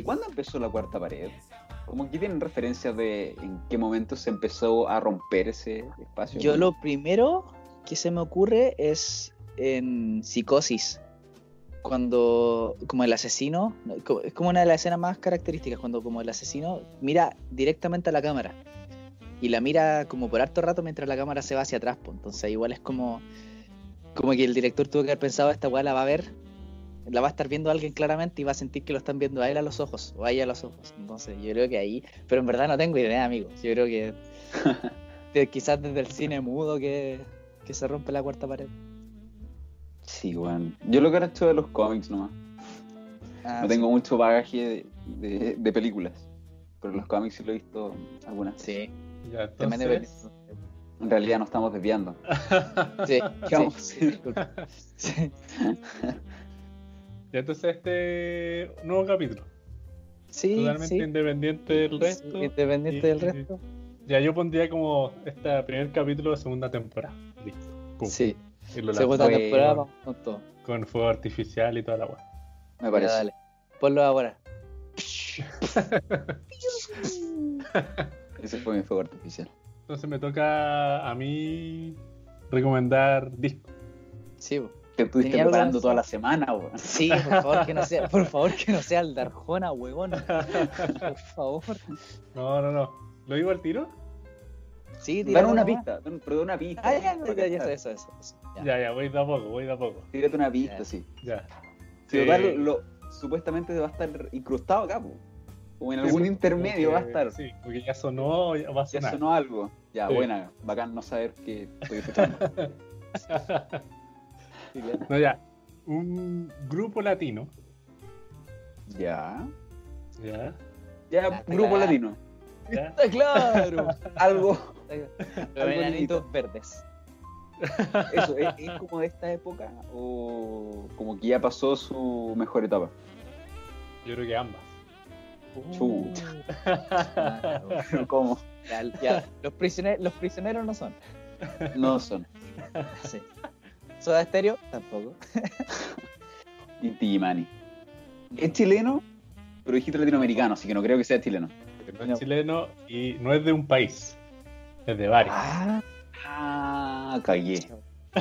Oye. ¿cuándo empezó la cuarta pared? Como que tienen referencias de en qué momento se empezó a romper ese espacio. Yo lo primero que se me ocurre es en Psicosis. Cuando, como el asesino, es como una de las escenas más características, cuando como el asesino mira directamente a la cámara. Y la mira como por harto rato mientras la cámara se va hacia atrás. Entonces igual es como, como que el director tuvo que haber pensado, esta weá la va a ver, la va a estar viendo alguien claramente y va a sentir que lo están viendo a él a los ojos, o a ella a los ojos. Entonces yo creo que ahí, pero en verdad no tengo idea, amigo. Yo creo que de- quizás desde el cine mudo que, que se rompe la cuarta pared. Sí, weón. Yo lo que he hecho de los cómics nomás. Ah, No tengo mucho bagaje de, de- de películas. Pero los cómics sí lo he visto algunas. Sí, Ya, también entonces. En realidad nos estamos desviando. Sí, ¿Qué vamos a sí. Sí, entonces este nuevo capítulo. sí, Totalmente sí. independiente del resto. Sí, Independiente Y- del resto. Ya yo pondría como este primer capítulo de segunda temporada. Listo. Pum. Sí, Y lo segunda temporada vamos con todo. con fuego artificial y toda la weá. Me Ya, parece. dale. Ponlo ahora. Ese fue mi fuego artificial. Entonces me toca a mí recomendar disco. Sí, po. Que estuviste algo preparando pensado. toda la semana, weón. sí, por favor que no sea, por favor que no sea el Darjona, huevón. Por favor. No, no, no. ¿Lo digo al tiro? Sí, tírate Dame una pista, pero una pista. Ah, ya, ya, ya, eso, eso, eso. Ya. Ya, ya, voy de a poco, voy de a poco. Tírate una pista, Ya. sí. Ya. Si Eh, total, lo, supuestamente va a estar incrustado acá, po. O en algún Sí, intermedio va a estar. Sí, porque ya sonó, ya va a Ya sonar. sonó algo. Ya, Sí. buena. Bacán no saber que estoy escuchando. no, ya. Un grupo latino. ya. Ya. Ya, Ah, grupo claro. latino. ya. Está claro. Algo. Los enanitos verdes. Eso, ¿es, es como de esta época o como que ya pasó su mejor etapa? Yo creo que ambas. Chucha. Claro. Pero ¿Cómo? Ya, ya, Los, prisioneros, los prisioneros no son. No son. Sí. Soda Stereo tampoco. Inti Gimani. Es chileno, pero dijiste latinoamericano, así que no creo que sea chileno. No es No. chileno y no es de un país. Es de varios. Ah, ah cagué. Sí.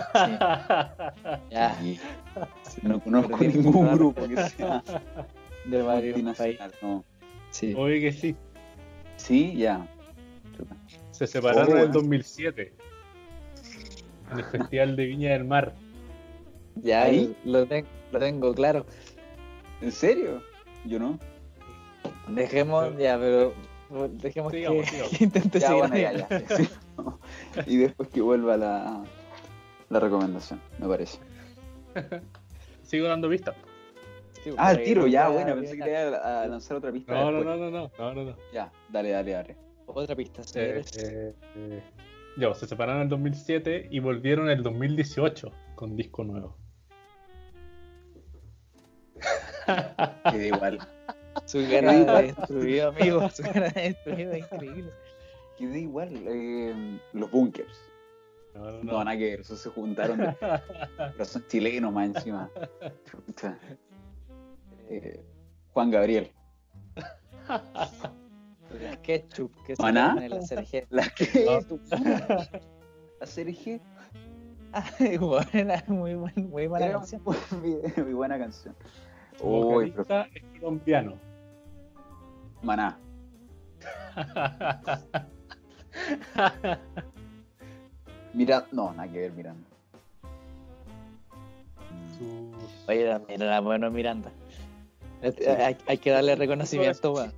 Ya, cagué. No conozco Pero ningún grupo que sea de varios países. multinacional. No. Sí. Obvio que sí. Sí, ya. Se separaron Oh, en el eh. 2007. En el Festival de Viña del Mar. Ya ¿Ahí? lo, ten- lo tengo claro. ¿En serio? Yo no. Dejemos, ya, pero dejemos Sigamos, que, sigamos. que intente Ya, seguir. bueno, ya, ya. sí, sí. Y después que vuelva la, la recomendación, me parece. Sigo dando pistas. Sí, Ah, el porque tiro, ya, ya, bueno, pensé que te iba a, lanzar otra pista. No, no, no, no, no, no, no, no. Ya, dale, dale, dale. Otra pista, Eh, señores. eh, eh, ya, se separaron en el 2007 y volvieron en el 2018 con disco nuevo. Queda igual. Su cara de destruido, amigo. Su cara de destruido es increíble. Queda igual. eh, los bunkers. No, no, No, no. nada que ver, esos se juntaron. de- pero son chilenos más encima. Eh, Juan Gabriel. El ketchup que se ¿Maná? en la CRG. ¿La. ¿Tu La CRG. Ay, buena, muy, buen, muy buena Era canción. muy buena canción. Uy, pero es colombiano. Maná. Mira, no, nada que ver, Miranda. Oye, era bueno Miranda. Hay, hay que darle reconocimiento, weón.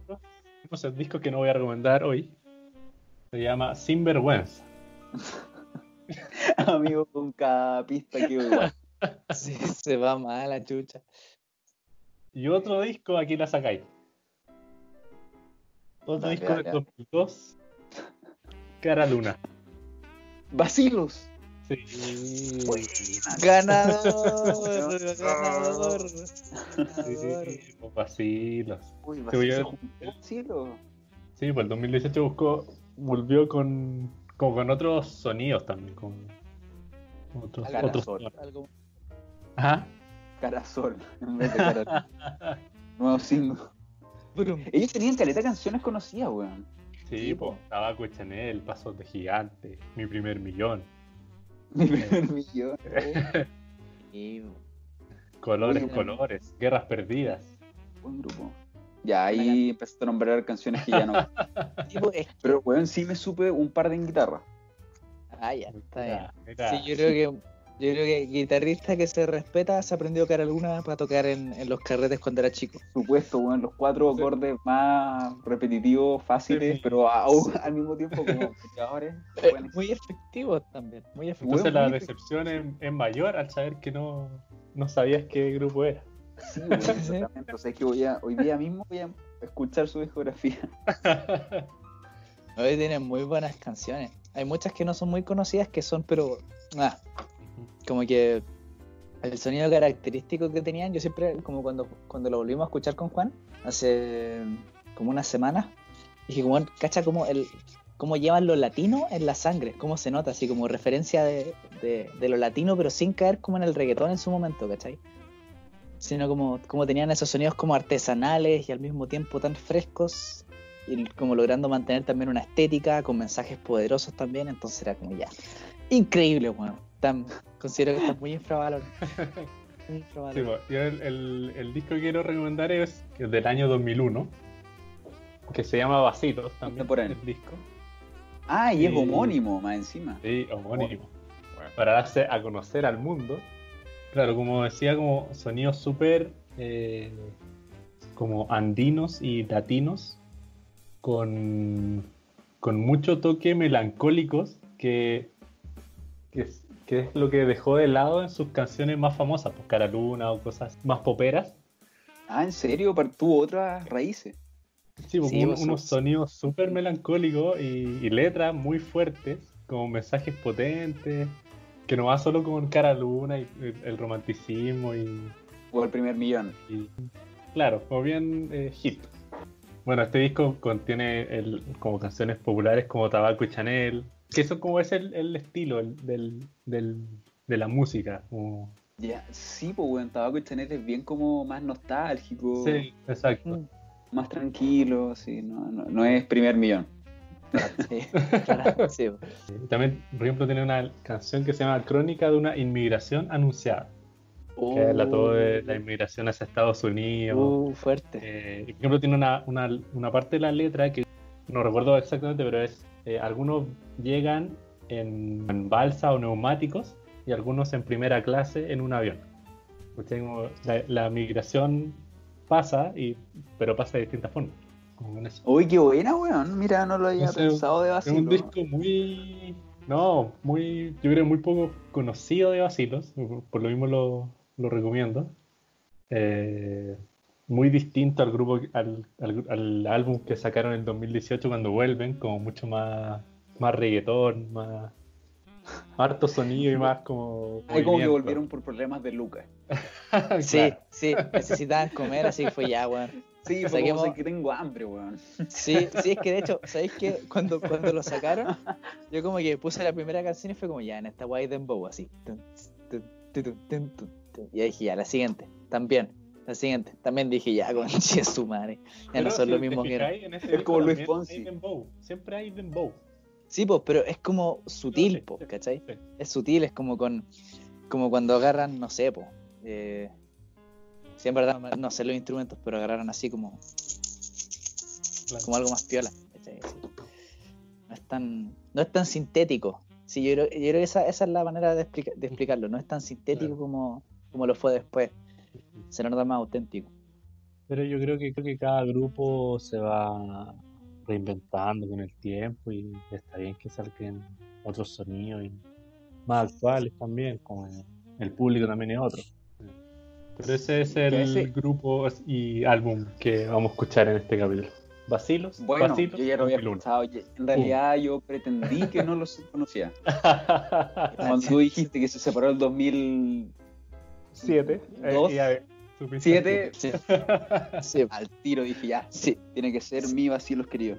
Tenemos el disco que no voy a recomendar hoy. Se llama Sinvergüenza. Amigo con cada pista que igual. Sí, se va mal la chucha. Y otro disco, aquí la sacáis. Otro Dale, disco dale, del dale. 2002. Cara Luna. Vacilos. Sí. Ganador, ganador. Sí, pues, vacilos. Uy, voy a- vacilos. Sí, pues el 2018 buscó, volvió con, como con otros sonidos también, con otros, otros Sol. tonos. Algo- Ajá. Carasol. En vez de cara. Nuevo signo. Ellos tenían caleta de canciones conocidas, weón. Sí, Sí, po. Tabaco Chanel, Pasos de Gigante, Mi Primer Millón, Mi primer millón. Y- Colores, Oye, colores, Guerras Perdidas. Buen grupo. Ya ahí empezaste a nombrar canciones que ya no. tipo, es- Pero, weón, sí me supe un par de en guitarra. Ah, ya, está bien. Sí, yo creo que yo creo que guitarrista que se respeta se aprendió cara alguna para tocar en, en los carretes cuando era chico. Supuesto, weón, los cuatro Sí. acordes más repetitivos, fáciles, Sí. pero aún al mismo tiempo como escuchadores. bueno, Muy efectivo también, muy efectivo. Entonces la decepción es, es mayor al saber que no, no sabías qué grupo era. Sí, weón, exactamente. O sea, es que voy a, hoy día mismo voy a escuchar su discografía. Hoy tienen muy buenas canciones. Hay muchas que no son muy conocidas que son, pero ah, como que el sonido característico que tenían, yo siempre, como cuando, cuando lo volvimos a escuchar con Juan, hace como unas semanas, dije, como, cacha como el cómo llevan lo latino en la sangre, cómo se nota, así como referencia de, de, de lo latino, pero sin caer como en el reggaetón en su momento, ¿cachai? Sino como, como tenían esos sonidos como artesanales y al mismo tiempo tan frescos y como logrando mantener también una estética con mensajes poderosos también, entonces era como ya increíble, bueno, tan, considero que está muy infravalorado. Muy infravalorado. yo el, el- el disco que quiero recomendar es que es del año 2001, que se llama Vasitos también. El disco. Ah, y es homónimo, más encima. Sí, homónimo. Para darse a conocer al mundo. Claro, como decía, como sonidos súper eh, como andinos y latinos, con, con mucho toque melancólicos, que, que, es, que es lo que dejó de lado en sus canciones más famosas, pues Cara Luna o cosas más poperas. Ah, ¿en serio? Tuvo otras raíces. Sí, pues, Sí, un- pues, unos son- sonidos súper melancólicos y, y letras muy fuertes, como mensajes potentes, que no va solo con cara luna y el, el romanticismo y, O el primer millón. y- claro, como bien eh, hit. Bueno, este disco contiene el- como canciones populares como Tabaco y Chanel, que eso como es el, el estilo el- del, del- de la música. como- Ya, sí, pues, weón, Tabaco y Chanel es bien como más nostálgico, Sí, exacto. Mm, más tranquilo, sí, no, no, no es primer millón. sí, claro, sí, También, por ejemplo, tiene una canción que se llama Crónica de una inmigración anunciada. Uh, que habla todo de la inmigración hacia Estados Unidos. Uh, fuerte. Eh, por ejemplo, tiene una, una, una parte de la letra que no recuerdo exactamente, pero es eh, algunos llegan en, en balsa o neumáticos y algunos en primera clase en un avión. La, la migración pasa, y, pero pasa de distintas formas. Uy, qué buena, weón. Mira, no lo había es- pensado de Es vacío. un disco muy. No, muy. Yo creo muy poco conocido de Basilos. Por lo mismo lo, lo recomiendo. Eh, muy distinto al grupo, al, al- al álbum que sacaron en 2018 cuando vuelven, como mucho más, más reggaetón, más. Harto sonido y más como. Ay, como que volvieron por problemas de Lucas. Sí, Claro. sí, necesitaban comer, así que fue ya, weón. Sí, fue Saquemos- como sé que tengo hambre, weón. Sí, sí, es que de hecho, ¿sabéis que cuando, cuando lo sacaron, yo como que puse la primera canción y fue como ya, en esta guay dembow, así. Y ahí dije ya, la siguiente, también. La siguiente, también dije ya, con su madre. Ya Pero no son si lo mismo que era. Es como Luis Fonsi. hay dembow. Siempre hay dembow. Sí, pues, pero es como sutil, Sí, po, sí, ¿cachai? sí. Es sutil, es como con como cuando agarran, no sé, po. Eh, en verdad no sé los instrumentos, pero agarraron así como, Claro. como algo más piola. ¿cachai? Sí. No es tan, no es tan sintético. Sí, yo creo, yo creo que esa, esa es la manera de, explica- de explicarlo. No es tan sintético Claro. como, como lo fue después. Se nota más auténtico. Pero yo creo que creo que cada grupo se va reinventando con el tiempo y está bien que salgan otros sonidos y más actuales también, como el, el público también es otro. Pero ese es el ese- grupo y álbum que vamos a escuchar en este capítulo. Vacilos, Bueno, Vacilos, yo ya lo había 2001. escuchado. En realidad yo pretendí que no los conocía. Cuando tú dijiste que se separó el 2007, Siete. eh, Dos. y. Sí, sí, al tiro dije ya, sí. tiene que ser mi vacilos querido.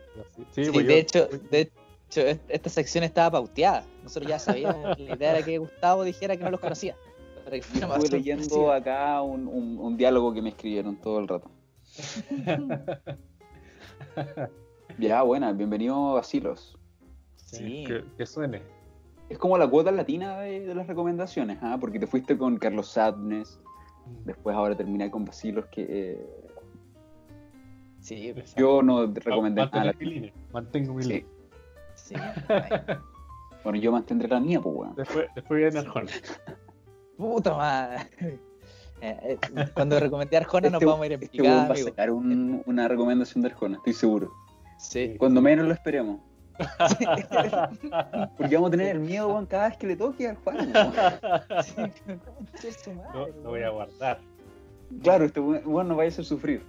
Sí, Sí, pues de yo- hecho, de hecho, est- esta sección estaba pauteada. Nosotros ya sabíamos, la idea era que Gustavo dijera que no los conocía. Para que Estuve leyendo acá un, un- un diálogo que me escribieron todo el rato. Ya, buena, bienvenido Vacilos. Sí. Que, que suene. Es como la cuota latina de, de las recomendaciones, ¿ah? porque te fuiste con Carlos Sadness, después ahora terminé con Vacilos, que eh, Sí, yo no te recomendé nada. Mantener mi línea. Mantengo mi Sí. línea. sí. Bueno, yo mantendré la mía, pues, weón. Después, después viene Arjona. Puta madre. Eh, eh, cuando recomendé Arjona nos Este- vamos a ir en Este picada, va a sacar un- una recomendación de Arjona, estoy seguro. Sí. Cuando menos lo esperemos. Porque vamos a tener el miedo, weón, cada vez que le toque al Juan. de su Lo, voy a guardar. Claro, este weón nos vaya a hacer sufrir.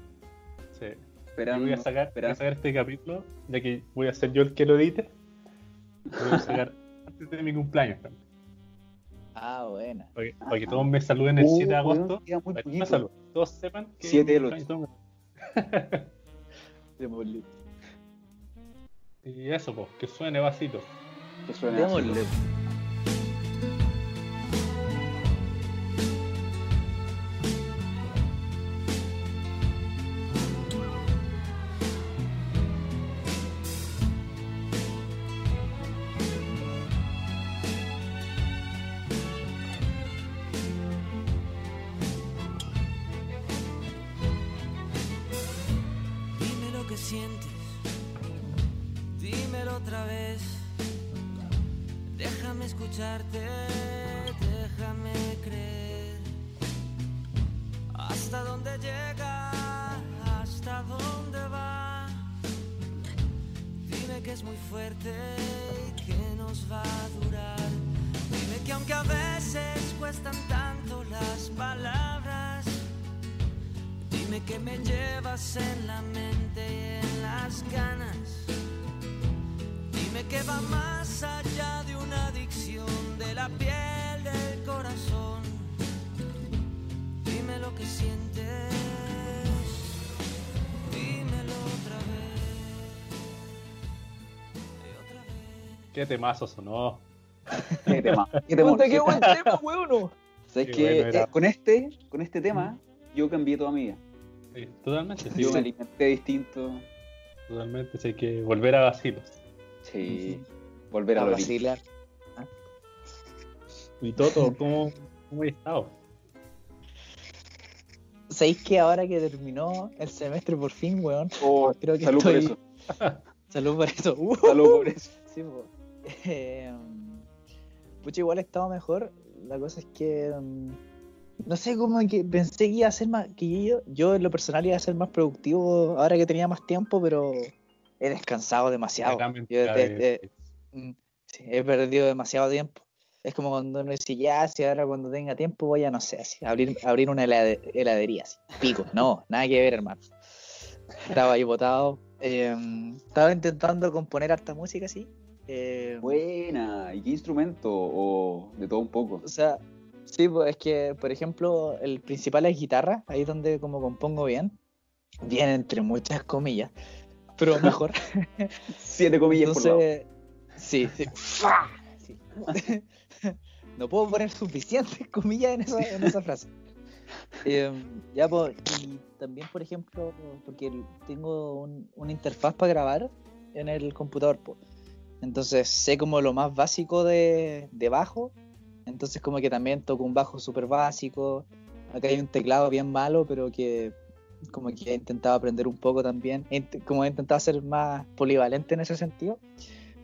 Sí. Esperando, voy a sacar, voy a sacar este capítulo, ya que voy a ser yo el que lo edite. Lo voy a sacar antes de mi cumpleaños también. Ah, buena. Para que, para que todos me saluden el Uh, 7 de weón, agosto. queda muy Para que me saluden. Todos sepan que. 7 del mi cumpleaños, Démosle. Y eso, pues, que suene vasito. Que suene. Démosle. Dime Qué temazo sonó. Qué tema. Qué. Puta, qué buen tema, weón. ¿Sabes Qué que bueno era. con este, con este tema, yo cambié toda mi vida. Sí, totalmente, sí, Yo sí, me alimenté distinto. totalmente. sí, hay que volver a vacilos. Sí. Volver a vacilar. Y Toto, ¿cómo, cómo he estado? ¿Sabéis que ahora que terminó el semestre por fin, weón? Oh, Creo que salud por estoy- eso. Salud por eso. Uh. Salud por eso. Sí. Eh, pucha, igual he estado mejor. La cosa es que. mm, no sé, que pensé que iba a ser más. Que yo, yo en lo personal iba a ser más productivo ahora que tenía más tiempo, pero he descansado demasiado. Yo mm, he perdido demasiado tiempo. Es como cuando uno dice, ya, si ahora cuando tenga tiempo voy a, no sé, así, abrir, abrir una helade- heladería. Así. Pico, no, nada que ver, hermano. Estaba ahí botado. eh, estaba intentando componer harta música, así. Eh, Buena. ¿Y qué instrumento? O de todo un poco. o sea, sí, pues es que, por ejemplo, el principal es guitarra, ahí es donde como compongo bien. Bien entre muchas comillas, pero mejor. Siete comillas por lado. Sí, sí. Sí. No puedo poner suficientes comillas en esa, en esa frase. Eh, ya, pues, y también, por ejemplo, porque tengo un- una interfaz para grabar en el computador, pues. Entonces sé como lo más básico de, de bajo. Entonces como que también toco un bajo súper básico. Acá hay un teclado bien malo, pero que como que he intentado aprender un poco también. Como he intentado ser más polivalente en ese sentido.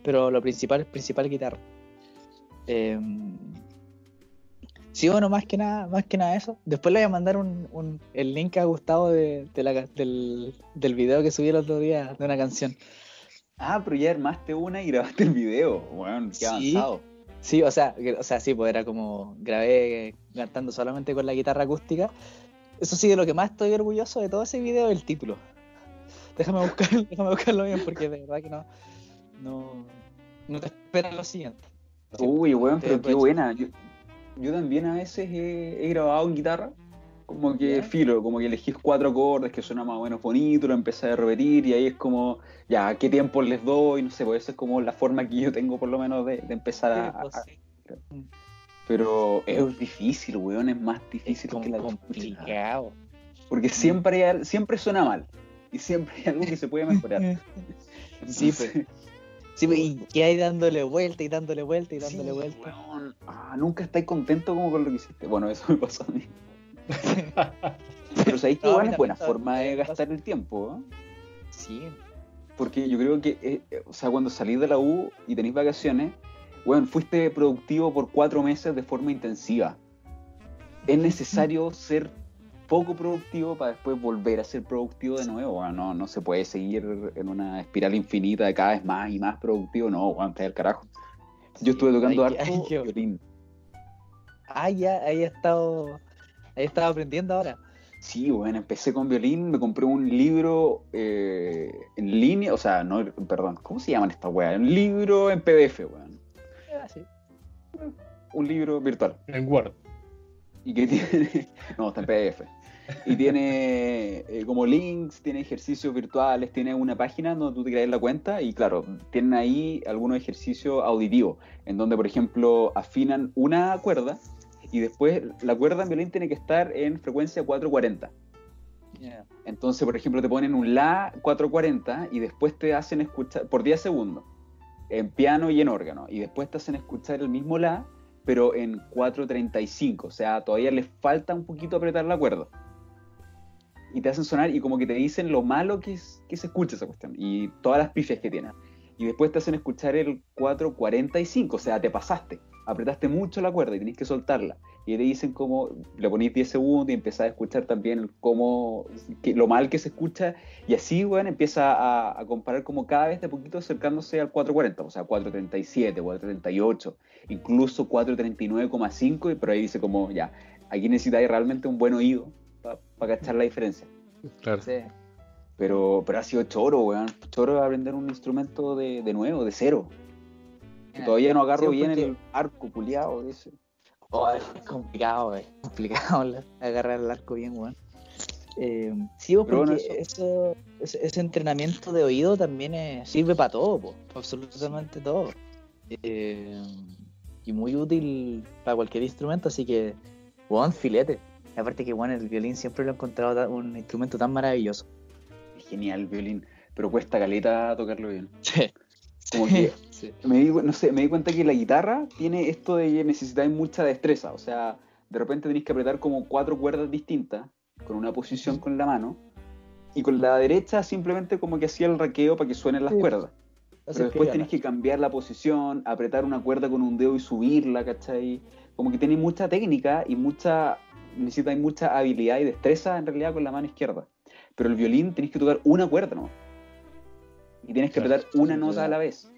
Pero lo principal es principal guitarra. Eh, sí, bueno, más que nada, más que nada eso. Después le voy a mandar un, un- el link a Gustavo de, de la del, del video que subí el otro día de una canción. Ah, pero ya armaste una y grabaste el video. Bueno, qué avanzado. Sí, o sea, o sea, sí, pues era como grabé cantando solamente con la guitarra acústica. Eso sí, de lo que más estoy orgulloso de todo ese video es el título. Déjame buscar, déjame buscarlo bien porque de verdad que no, no, no te esperas lo siguiente. Uy, weón, te pero qué buena. Yo, yo también a veces he, he grabado en guitarra. Como que filo, como que elegís cuatro acordes que suena más o menos bonito, lo empecé a repetir y ahí es como, ya, ¿qué tiempo les doy? No sé, pues esa es como la forma que yo tengo por lo menos de, de empezar a, pues, a-. Pero es difícil, weón, es más difícil que la complicado. Porque siempre, hay siempre suena mal. Y siempre hay algo que se puede mejorar. Sí, pues. Sí, pues, y que hay dándole vuelta y dándole vuelta y sí, dándole vuelta. weón. Ah, nunca estáis contento como con lo que hiciste. Bueno, eso me pasó a mí. Pero sabéis que No, igual es buena forma de gastar el tiempo. ¿eh? Sí. Porque yo creo que, eh, eh, o sea, cuando salís de la U y tenéis vacaciones, bueno, fuiste productivo por cuatro meses de forma intensiva. Es necesario ser poco productivo para después volver a ser productivo de nuevo. weón. no, no se puede seguir en una espiral infinita de cada vez más y más productivo. No, aguanta el carajo. Yo estuve tocando que- harto que- violín. Ah, ya, ahí he estado. Ahí he estado aprendiendo ahora. Sí, bueno, empecé con violín, me compré un libro eh, en línea, o sea, no, perdón, ¿cómo se llaman estas weas? Un libro en PDF, weón. Ah, sí. Un libro virtual. En Word. Y que tiene. No, está en PDF. Y tiene eh, como links, tiene ejercicios virtuales, tiene una página donde tú te creas la cuenta y claro, tienen ahí algunos ejercicios auditivos, en donde por ejemplo afinan una cuerda y después la cuerda en violín tiene que estar en frecuencia 440. Ya. Entonces, por ejemplo, te ponen un La 440 y después te hacen escuchar, por 10 segundos, en piano y en órgano, y después te hacen escuchar el mismo La, pero en 435, o sea, todavía les falta un poquito apretar la cuerda. Y te hacen sonar y como que te dicen lo malo que, es- que se escucha esa cuestión, y todas las pifias que tiene. Y después te hacen escuchar el 445, o sea, te pasaste, apretaste mucho la cuerda y tenés que soltarla y te dicen cómo le ponéis 10 segundos y empezás a escuchar también cómo, que- lo mal que se escucha y así, weón, empieza a, a comparar como cada vez de poquito acercándose al 440, o sea, 437, 438, incluso 439,5, y pero ahí dice como, ya, aquí necesitáis realmente un buen oído para cachar la diferencia. Claro. Sí. Pero, pero ha sido choro, weón, choro aprender un instrumento de, de nuevo, de cero. Que todavía no agarro Sí, bien porque- el arco culiado ese. Oh, es complicado, es complicado la- agarrar el arco bien, weón. Eh, sí, pues, Pero bueno, porque eso, ese, ese entrenamiento de oído también es- sirve para todo, po, absolutamente todo. Eh, y muy útil para cualquier instrumento, así que, weón, filete. Aparte que, weón, el violín siempre lo he encontrado un instrumento tan maravilloso. Es genial el violín, pero cuesta caleta tocarlo bien. Sí. Como que Sí. me di, no sé, me di cuenta que la guitarra tiene esto de que necesitáis mucha destreza. O sea, de repente tenéis que apretar como cuatro cuerdas distintas, con una posición con la mano, y con la derecha simplemente como que hacía el raqueo para que suenen las Sí. cuerdas. Así Pero después que, tenés que cambiar la posición, apretar una cuerda con un dedo y subirla, ¿cachai? Como que tenéis mucha técnica y mucha, necesitáis mucha habilidad y destreza en realidad con la mano izquierda. Pero el violín tenéis que tocar una cuerda, ¿no? Y tienes que Claro, apretar una nota a la vez.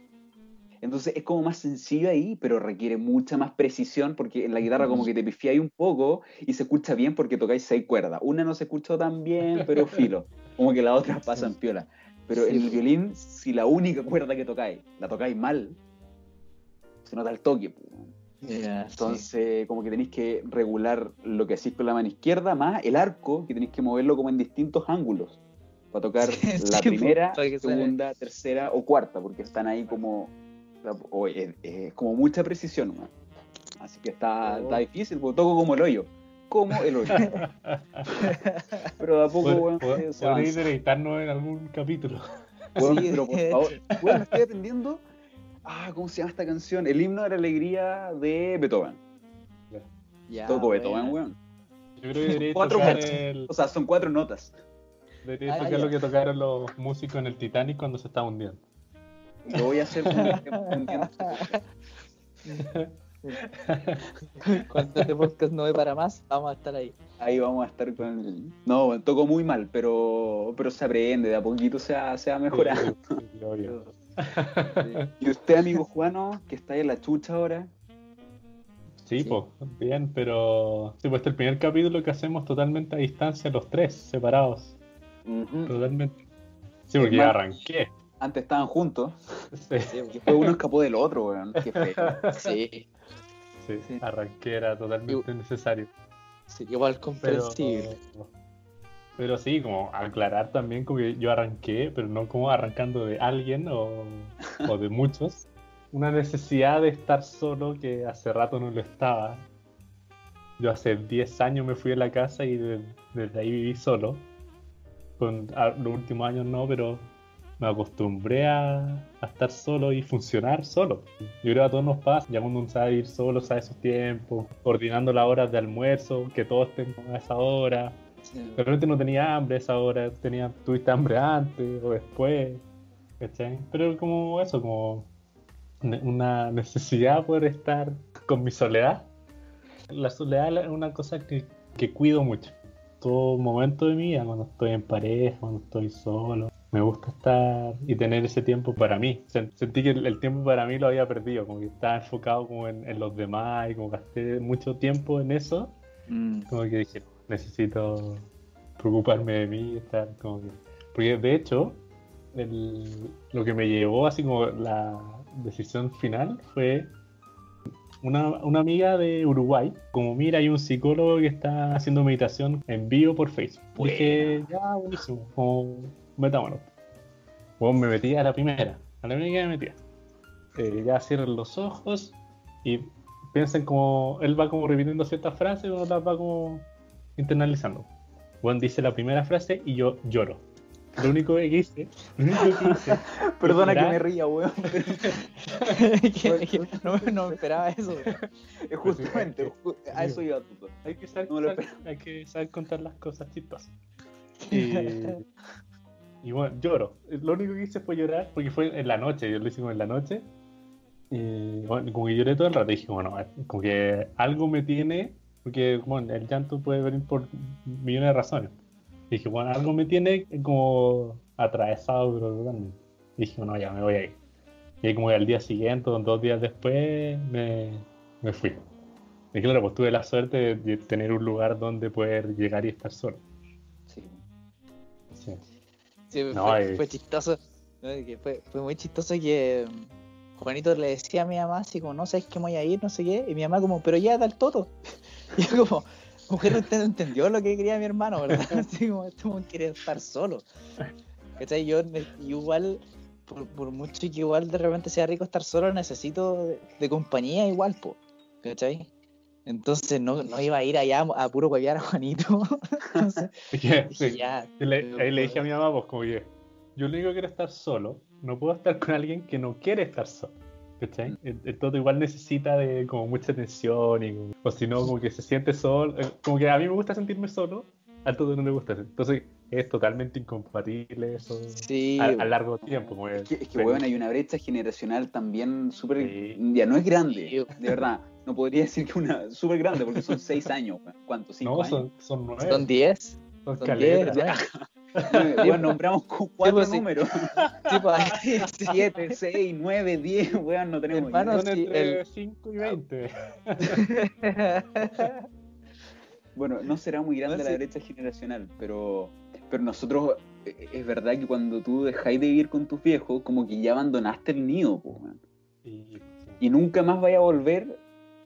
Entonces es como más sencillo ahí, pero requiere mucha más precisión porque en la guitarra como que te pifiáis un poco y se escucha bien porque tocáis seis cuerdas. Una no se escuchó tan bien, pero filo. Como que las otras pasan piola. Pero en el violín, si la única cuerda que tocáis la tocáis mal, se nota el toque. sí. Entonces, como que tenéis que regular lo que hacéis con la mano izquierda, más el arco, que tenéis que moverlo como en distintos ángulos. Para tocar Sí, la sí, primera, segunda, tercera o cuarta, porque están ahí como. Es, es como mucha precisión, man. Así que está, Oh. está difícil, porque toco como el hoyo. Como el hoyo. Pero de a poco, weón, avanza. deleitarnos en algún capítulo. Sí. pero por favor, weón, estoy aprendiendo. Ah, ¿cómo se llama esta canción? El himno de la alegría de Beethoven. Toco bueno. Beethoven, weón. Yo creo que Cuatro el, O sea, son cuatro notas. debería Ah, tocar ya. lo que tocaron los músicos en el Titanic cuando se estaba hundiendo. Lo voy a hacer. Cuando este podcast no ve para más, vamos a estar ahí. Ahí vamos a estar con el... No, toco muy mal, pero, pero se aprende, de a poquito se va, se va mejorando. Sí. Y usted, amigo Juano, que está ahí en la chucha ahora, Sí, Sí. pues, bien, pero. Sí, pues este es el primer capítulo que hacemos totalmente a distancia, los tres, separados. Totalmente. Sí, porque ya arranqué. Antes estaban juntos, Sí, Sí, después uno escapó del otro, weón. Qué feo. sí, sí, Sí. arranqué, era totalmente necesario. sí, igual Pero, comprensible. pero sí, como aclarar también como que yo arranqué, pero no como arrancando de alguien o, o de muchos. Una necesidad de estar solo que hace rato no lo estaba. yo hace 10 años me fui de la casa y de- desde ahí viví solo. Con, a- los últimos años no, pero me acostumbré a, a estar solo y funcionar solo. Yo creo que a todos nos pasa, ya cuando uno sabe ir solo, sabe sus tiempos, coordinando las horas de almuerzo, que todos estén a esa hora. De repente no tenía hambre a esa hora, tenía, tuviste hambre antes o después, ¿cachai? Pero como eso, como una necesidad por estar con mi soledad. La soledad es una cosa que, que cuido mucho. Todo momento de mi vida, cuando estoy en pareja, cuando estoy solo, me gusta estar y tener ese tiempo para mí. Sen- Sentí que el, el tiempo para mí lo había perdido, como que estaba enfocado como en, en los demás y como gasté mucho tiempo en eso Mm, como que dije, necesito preocuparme de mí, estar como que... Porque de hecho, el- lo que me llevó así como la decisión final fue una, una amiga de Uruguay, como mira, hay un psicólogo que está haciendo meditación en vivo por Facebook. Buena. Dije, ya, buenísimo, como metámonos. Bueno, me metí a la primera, a la primera que me metía. Eh, ya cierren los ojos y piensen como él va como repitiendo ciertas frases y uno las va como internalizando. Juan dice la primera frase y yo lloro. Lo único que hice, lo único que hice, Perdona que me ría, weón. no, no me esperaba eso. Es justamente, ju- a eso iba todo. hay que saber, No saber- hay que saber contar las cosas chistosas. Y, y bueno, lloro. Lo único que hice fue llorar porque fue en la noche, yo lo hice como en la noche. Y bueno, como que lloré todo el rato. Y dije, bueno, como que algo me tiene, porque bueno, el llanto puede venir por millones de razones. Y dije, bueno, algo me tiene como atravesado, pero totalmente. Y dije, bueno, ya me voy a ir. Y ahí como que al día siguiente, o dos días después, me, me fui. Y claro, pues tuve la suerte de tener un lugar donde poder llegar y estar solo. Sí. Sí. Sí, No, fue, fue chistoso. fue, fue muy chistoso que mm, Juanito le decía a mi mamá así como, no sabes que voy a ir, no sé qué. Y mi mamá como, pero ya da el toto. Y yo como, mujer, usted no entendió lo que quería mi hermano, ¿verdad? Así como, este quiere estar solo. ¿Cachai? Yo igual, por, por mucho que igual de repente sea rico estar solo, necesito de, de compañía igual, po. ¿Cachai? Entonces no, no iba a ir allá a puro huevear a Juanito. Entonces dije, sí. ya. Le- ahí le dije a mi mamá, pues como que yo lo único que quiero es estar solo, no puedo estar con alguien que no quiere estar solo. ¿Cachai? El, el todo igual necesita de como mucha atención y como- o si no, como que se siente solo. eh, Como que a mí me gusta sentirme solo, al todo no le gusta. Entonces es totalmente incompatible eso Sí, a, a largo tiempo. Como Es que, es que, weón, hay una brecha generacional también súper. Sí. Ya no es grande, Sí. de verdad. No podría decir que una súper grande, porque son seis años, weón. ¿Cuánto? ¿Cinco no, años? son, son nueve. son 10. son son caletas. 10, Weón, weón, nombramos cu- cuatro sí. números. Sí, sí. Siete, seis, nueve, diez, weón, no tenemos Hermano, idea. Son sí, entre el- 5 y 20. Bueno, no será muy grande No, la brecha generacional, pero, pero nosotros, eh, es verdad que cuando tú dejáis de vivir con tus viejos, como que ya abandonaste el nido, weón. Y, sí. y nunca más vaya a volver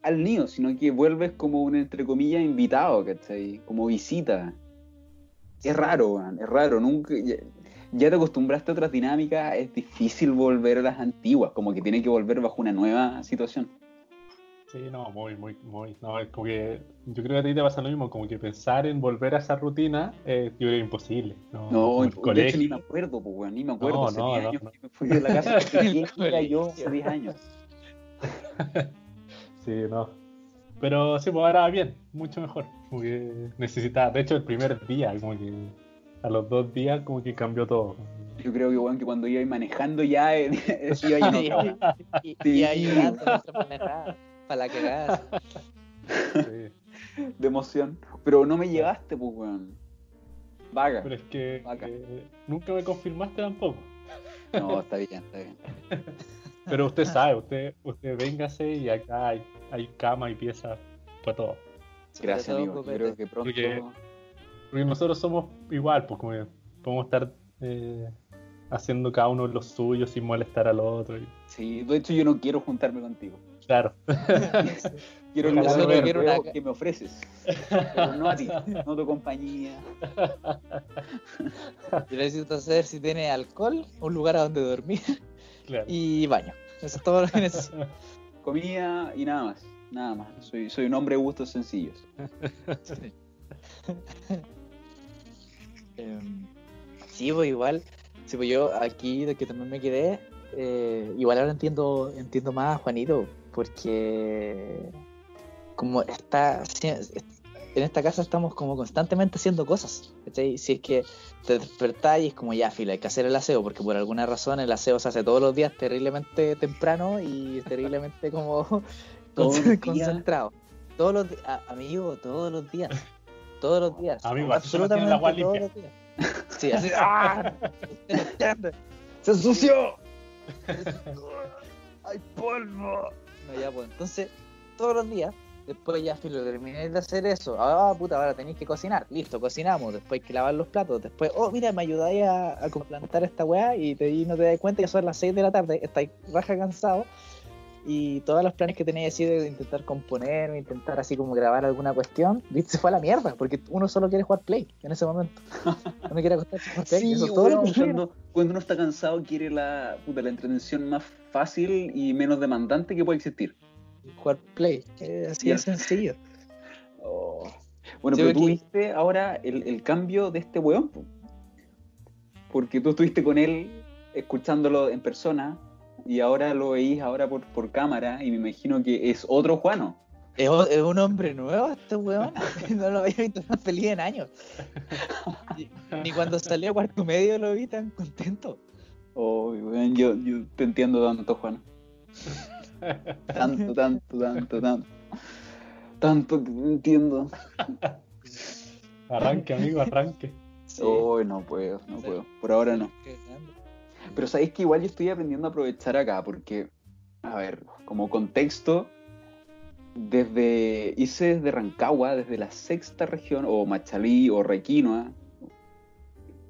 al nido, sino que vuelves como un, entre comillas, invitado, ¿cachai? Como visita. Es raro, es raro, nunca... Ya, ya te acostumbraste a otras dinámicas, es difícil volver a las antiguas, como que tiene que volver bajo una nueva situación. Sí, no, muy, muy, muy. No, es como que yo creo que a ti te pasa lo mismo, como que pensar en volver a esa rutina, eh, yo creo que es imposible. No, No, el de hecho colegio. ni me acuerdo, pues, weón, ni me acuerdo. No, hace no, 10 no, años no. que me fui de la casa. El ¿Quién era yo hace 10 años? Sí, no. Pero sí, pues ahora bien, mucho mejor. Como que necesitaba, de hecho, el primer día, como que a los dos días, como que cambió todo. Yo creo que, weón, que cuando iba manejando ya eh, iba a ir y, Sí. y ahí para la cagada. Sí. de emoción. Pero no me llevaste, pues, weón. Vaga. Pero es que Vaca. eh, nunca me confirmaste tampoco. No, está bien, está bien. Pero usted sabe, usted, usted véngase y acá hay, hay cama y piezas para todo. Gracias, todo, amigo. Creo que pronto. Porque- Porque nosotros somos igual, pues como que podemos estar eh, haciendo cada uno lo suyo sin molestar al otro. y- Sí, de hecho, yo no quiero juntarme contigo. Claro. Quiero el Ojalá quiero una que me ofreces. Pero no a ti, no a tu compañía. Yo necesito saber si tiene alcohol, un lugar a donde dormir claro. y baño. Eso es todo lo que necesito. Comida y nada más. Nada más. Soy, soy un hombre de gustos sencillos. Sí. Em, sí, pues igual, sí, pues yo aquí de que también me quedé, eh, igual ahora entiendo, entiendo más a Juanito, porque como está en esta casa estamos como constantemente haciendo cosas. Si es que te despertás y es como ya, fila, hay que hacer el aseo, porque por alguna razón el aseo se hace todos los días terriblemente temprano y terriblemente como días. concentrado. Todos los a- amigo, todos los días. Todos los días. Amigo, mantiene la todos limpia. los días. Sí, así. ¡Ah! ¡Se ensució! ¡Hay polvo! No, ya, pues entonces, todos los días, después ya, filo, terminé de hacer eso. Ah, puta, ahora tenéis que cocinar. Listo, cocinamos. Después hay que lavar los platos. Después, oh, mira, me ayudáis a, a plantar esta weá y, te, y no te das cuenta que son las 6 de la tarde. Estáis raja cansado. Y todos los planes que tenéis así de intentar componer intentar así como grabar alguna cuestión, se fue a la mierda, porque uno solo quiere jugar Play en ese momento. No me quiere acostar a jugar Play. Sí, eso todo cuando, cuando uno está cansado quiere la, puta, la entretención más fácil y menos demandante que puede existir. Jugar Play. Eh, así de sencillo. Oh. Bueno, pero tú viste ahora el, el cambio de este weón. po. Porque tú estuviste con él escuchándolo en persona y ahora lo veís ahora por, por cámara y me imagino que es otro Juano. Es, es un hombre nuevo este weón. No lo había visto tan feliz en años. Ni- Ni cuando salió a cuarto medio lo vi tan contento. Oh, yo, yo te entiendo tanto, Juano. Tanto, tanto, tanto, tanto. Tanto que te entiendo. Arranque, amigo, arranque. Sí. Oh, no puedo, no Sí. puedo. Por ahora no. Pero sabéis que igual yo estoy aprendiendo a aprovechar acá, porque, a ver, como contexto, desde hice desde Rancagua, desde la sexta región, o Machalí, o Requinoa,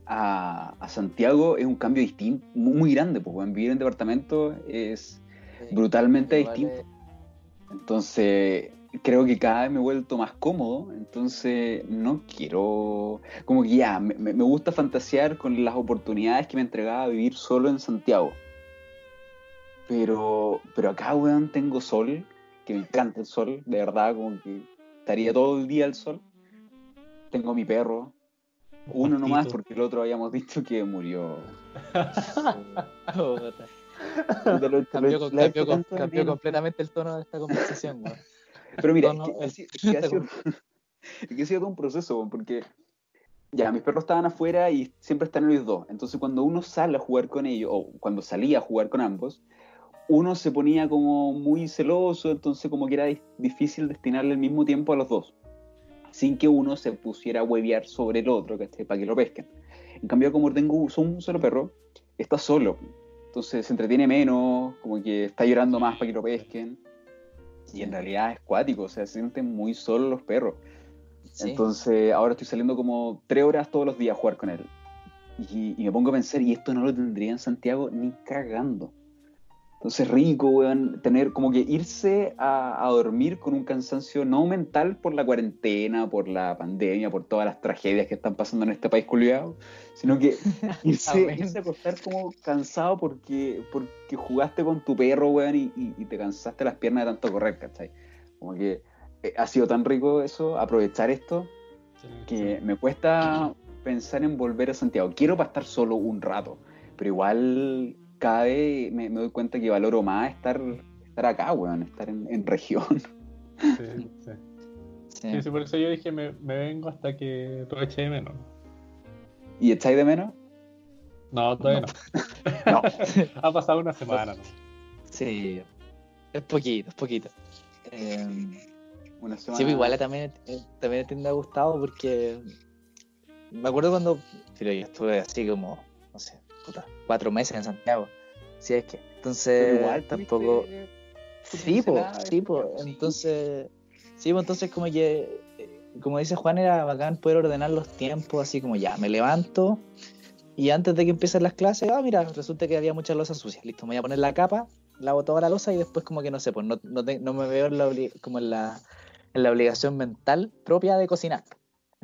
a, a Santiago es un cambio distinto, muy, grande, weón, vivir en departamento es Sí. brutalmente distinto. es- Entonces, creo que cada vez me he vuelto más cómodo. Entonces, no quiero. Como que ya, me, me- me gusta fantasear con las oportunidades que me entregaba vivir solo en Santiago. Pero, pero acá, weón, tengo sol, que me encanta el sol, de verdad, como que estaría todo el día al sol. Tengo mi perro, uno nomás, Pastito. porque el otro habíamos dicho que murió. Lo- Cambió, lo- con- lo- cambió cambió completamente el tono de esta conversación. Pero mira, No, no, es que, ha sido- es que ha sido, es que ha sido todo un proceso, porque ya, mis perros estaban afuera y siempre están ellos dos. Entonces, cuando uno sale a jugar con ellos, o cuando salía a jugar con ambos, uno se ponía como muy celoso, entonces como que era di- difícil destinarle el mismo tiempo a los dos, sin que uno se pusiera a huevear sobre el otro, ¿cachai? Para que lo pesquen. En cambio, como tengo solo un solo perro, está solo. Entonces se entretiene menos, como que está llorando más para que lo pesquen. Y en realidad es cuático, o sea, se sienten muy solos los perros. Sí. Entonces ahora estoy saliendo como tres horas todos los días a jugar con él. Y, y me pongo a pensar, y esto no lo tendría en Santiago ni cagando. Entonces rico, weón, tener como que irse a, a dormir con un cansancio no mental por la cuarentena, por la pandemia, por todas las tragedias que están pasando en este país culiado, sino que irse, Amén. irse a acostar como cansado porque, porque jugaste con tu perro, weón, y, y- y te cansaste las piernas de tanto correr, ¿cachai? Como que eh, ha sido tan rico eso, aprovechar esto, que me cuesta pensar en volver a Santiago. Quiero para estar solo un rato, pero igual cada vez me, me doy cuenta que valoro más estar, estar acá, weón, estar en, en región. Sí, sí. Sí. Sí, sí, por eso yo dije me, me vengo hasta que tú eche de menos. ¿Y echáis de menos? No, todavía no. No. ha pasado una semana. ¿no? Sí, es poquito, es poquito. Eh, Una semana. sí, pero igual también, también te ha gustado porque me acuerdo cuando pero yo estuve así como, puta, cuatro meses en Santiago. Si es que. Entonces, igual tampoco. tuviste tu Sí, po, sí, po. Entonces, sí, po, entonces como que, eh, como dice Juan, era bacán poder ordenar los tiempos, así como ya, me levanto y antes de que empiecen las clases, ah, mira, resulta que había muchas losas sucias, listo, me voy a poner la capa, lavo toda la losa y después como que no sé, pues no, no, te- no me veo en la, obli- como en la, en la obligación mental propia de cocinar.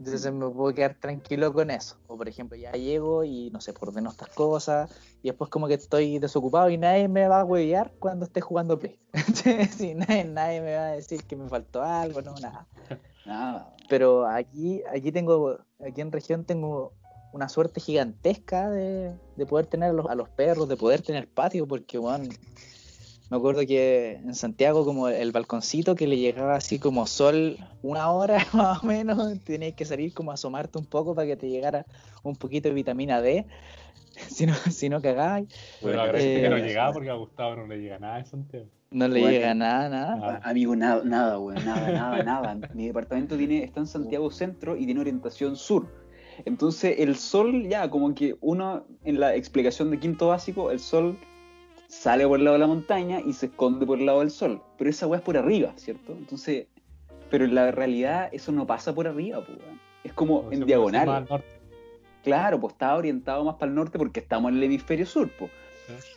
Entonces me puedo quedar tranquilo con eso. O por ejemplo, ya llego y no sé, por ordeno estas cosas. Y después como que estoy desocupado y nadie me va a huevear cuando esté jugando Play. sí, nadie, nadie me va a decir que me faltó algo, no, nada. Nada. Pero aquí, aquí tengo, aquí en región tengo una suerte gigantesca de, de poder tener a los, a los perros, de poder tener patio, porque bueno, me acuerdo que en Santiago como el balconcito que le llegaba así como sol una hora más o menos, tenías que salir como a asomarte un poco para que te llegara un poquito de vitamina D, si no, si no cagáis. Pero agradezco que no Eh, llegaba porque a Gustavo no le llega nada en Santiago. No le Bueno. llega nada, nada. Ah. Amigo, nada, nada, weón, nada, nada, nada. Mi departamento tiene, está en Santiago Centro y tiene orientación sur. Entonces, el sol, ya, como que uno, en la explicación de quinto básico, el sol sale por el lado de la montaña y se esconde por el lado del sol. Pero esa weá es por arriba, ¿cierto? Entonces, pero en la realidad eso no pasa por arriba, pues, weón. Es como en diagonal. más al norte. Claro, pues estaba orientado más para el norte porque estamos en el hemisferio sur, pues.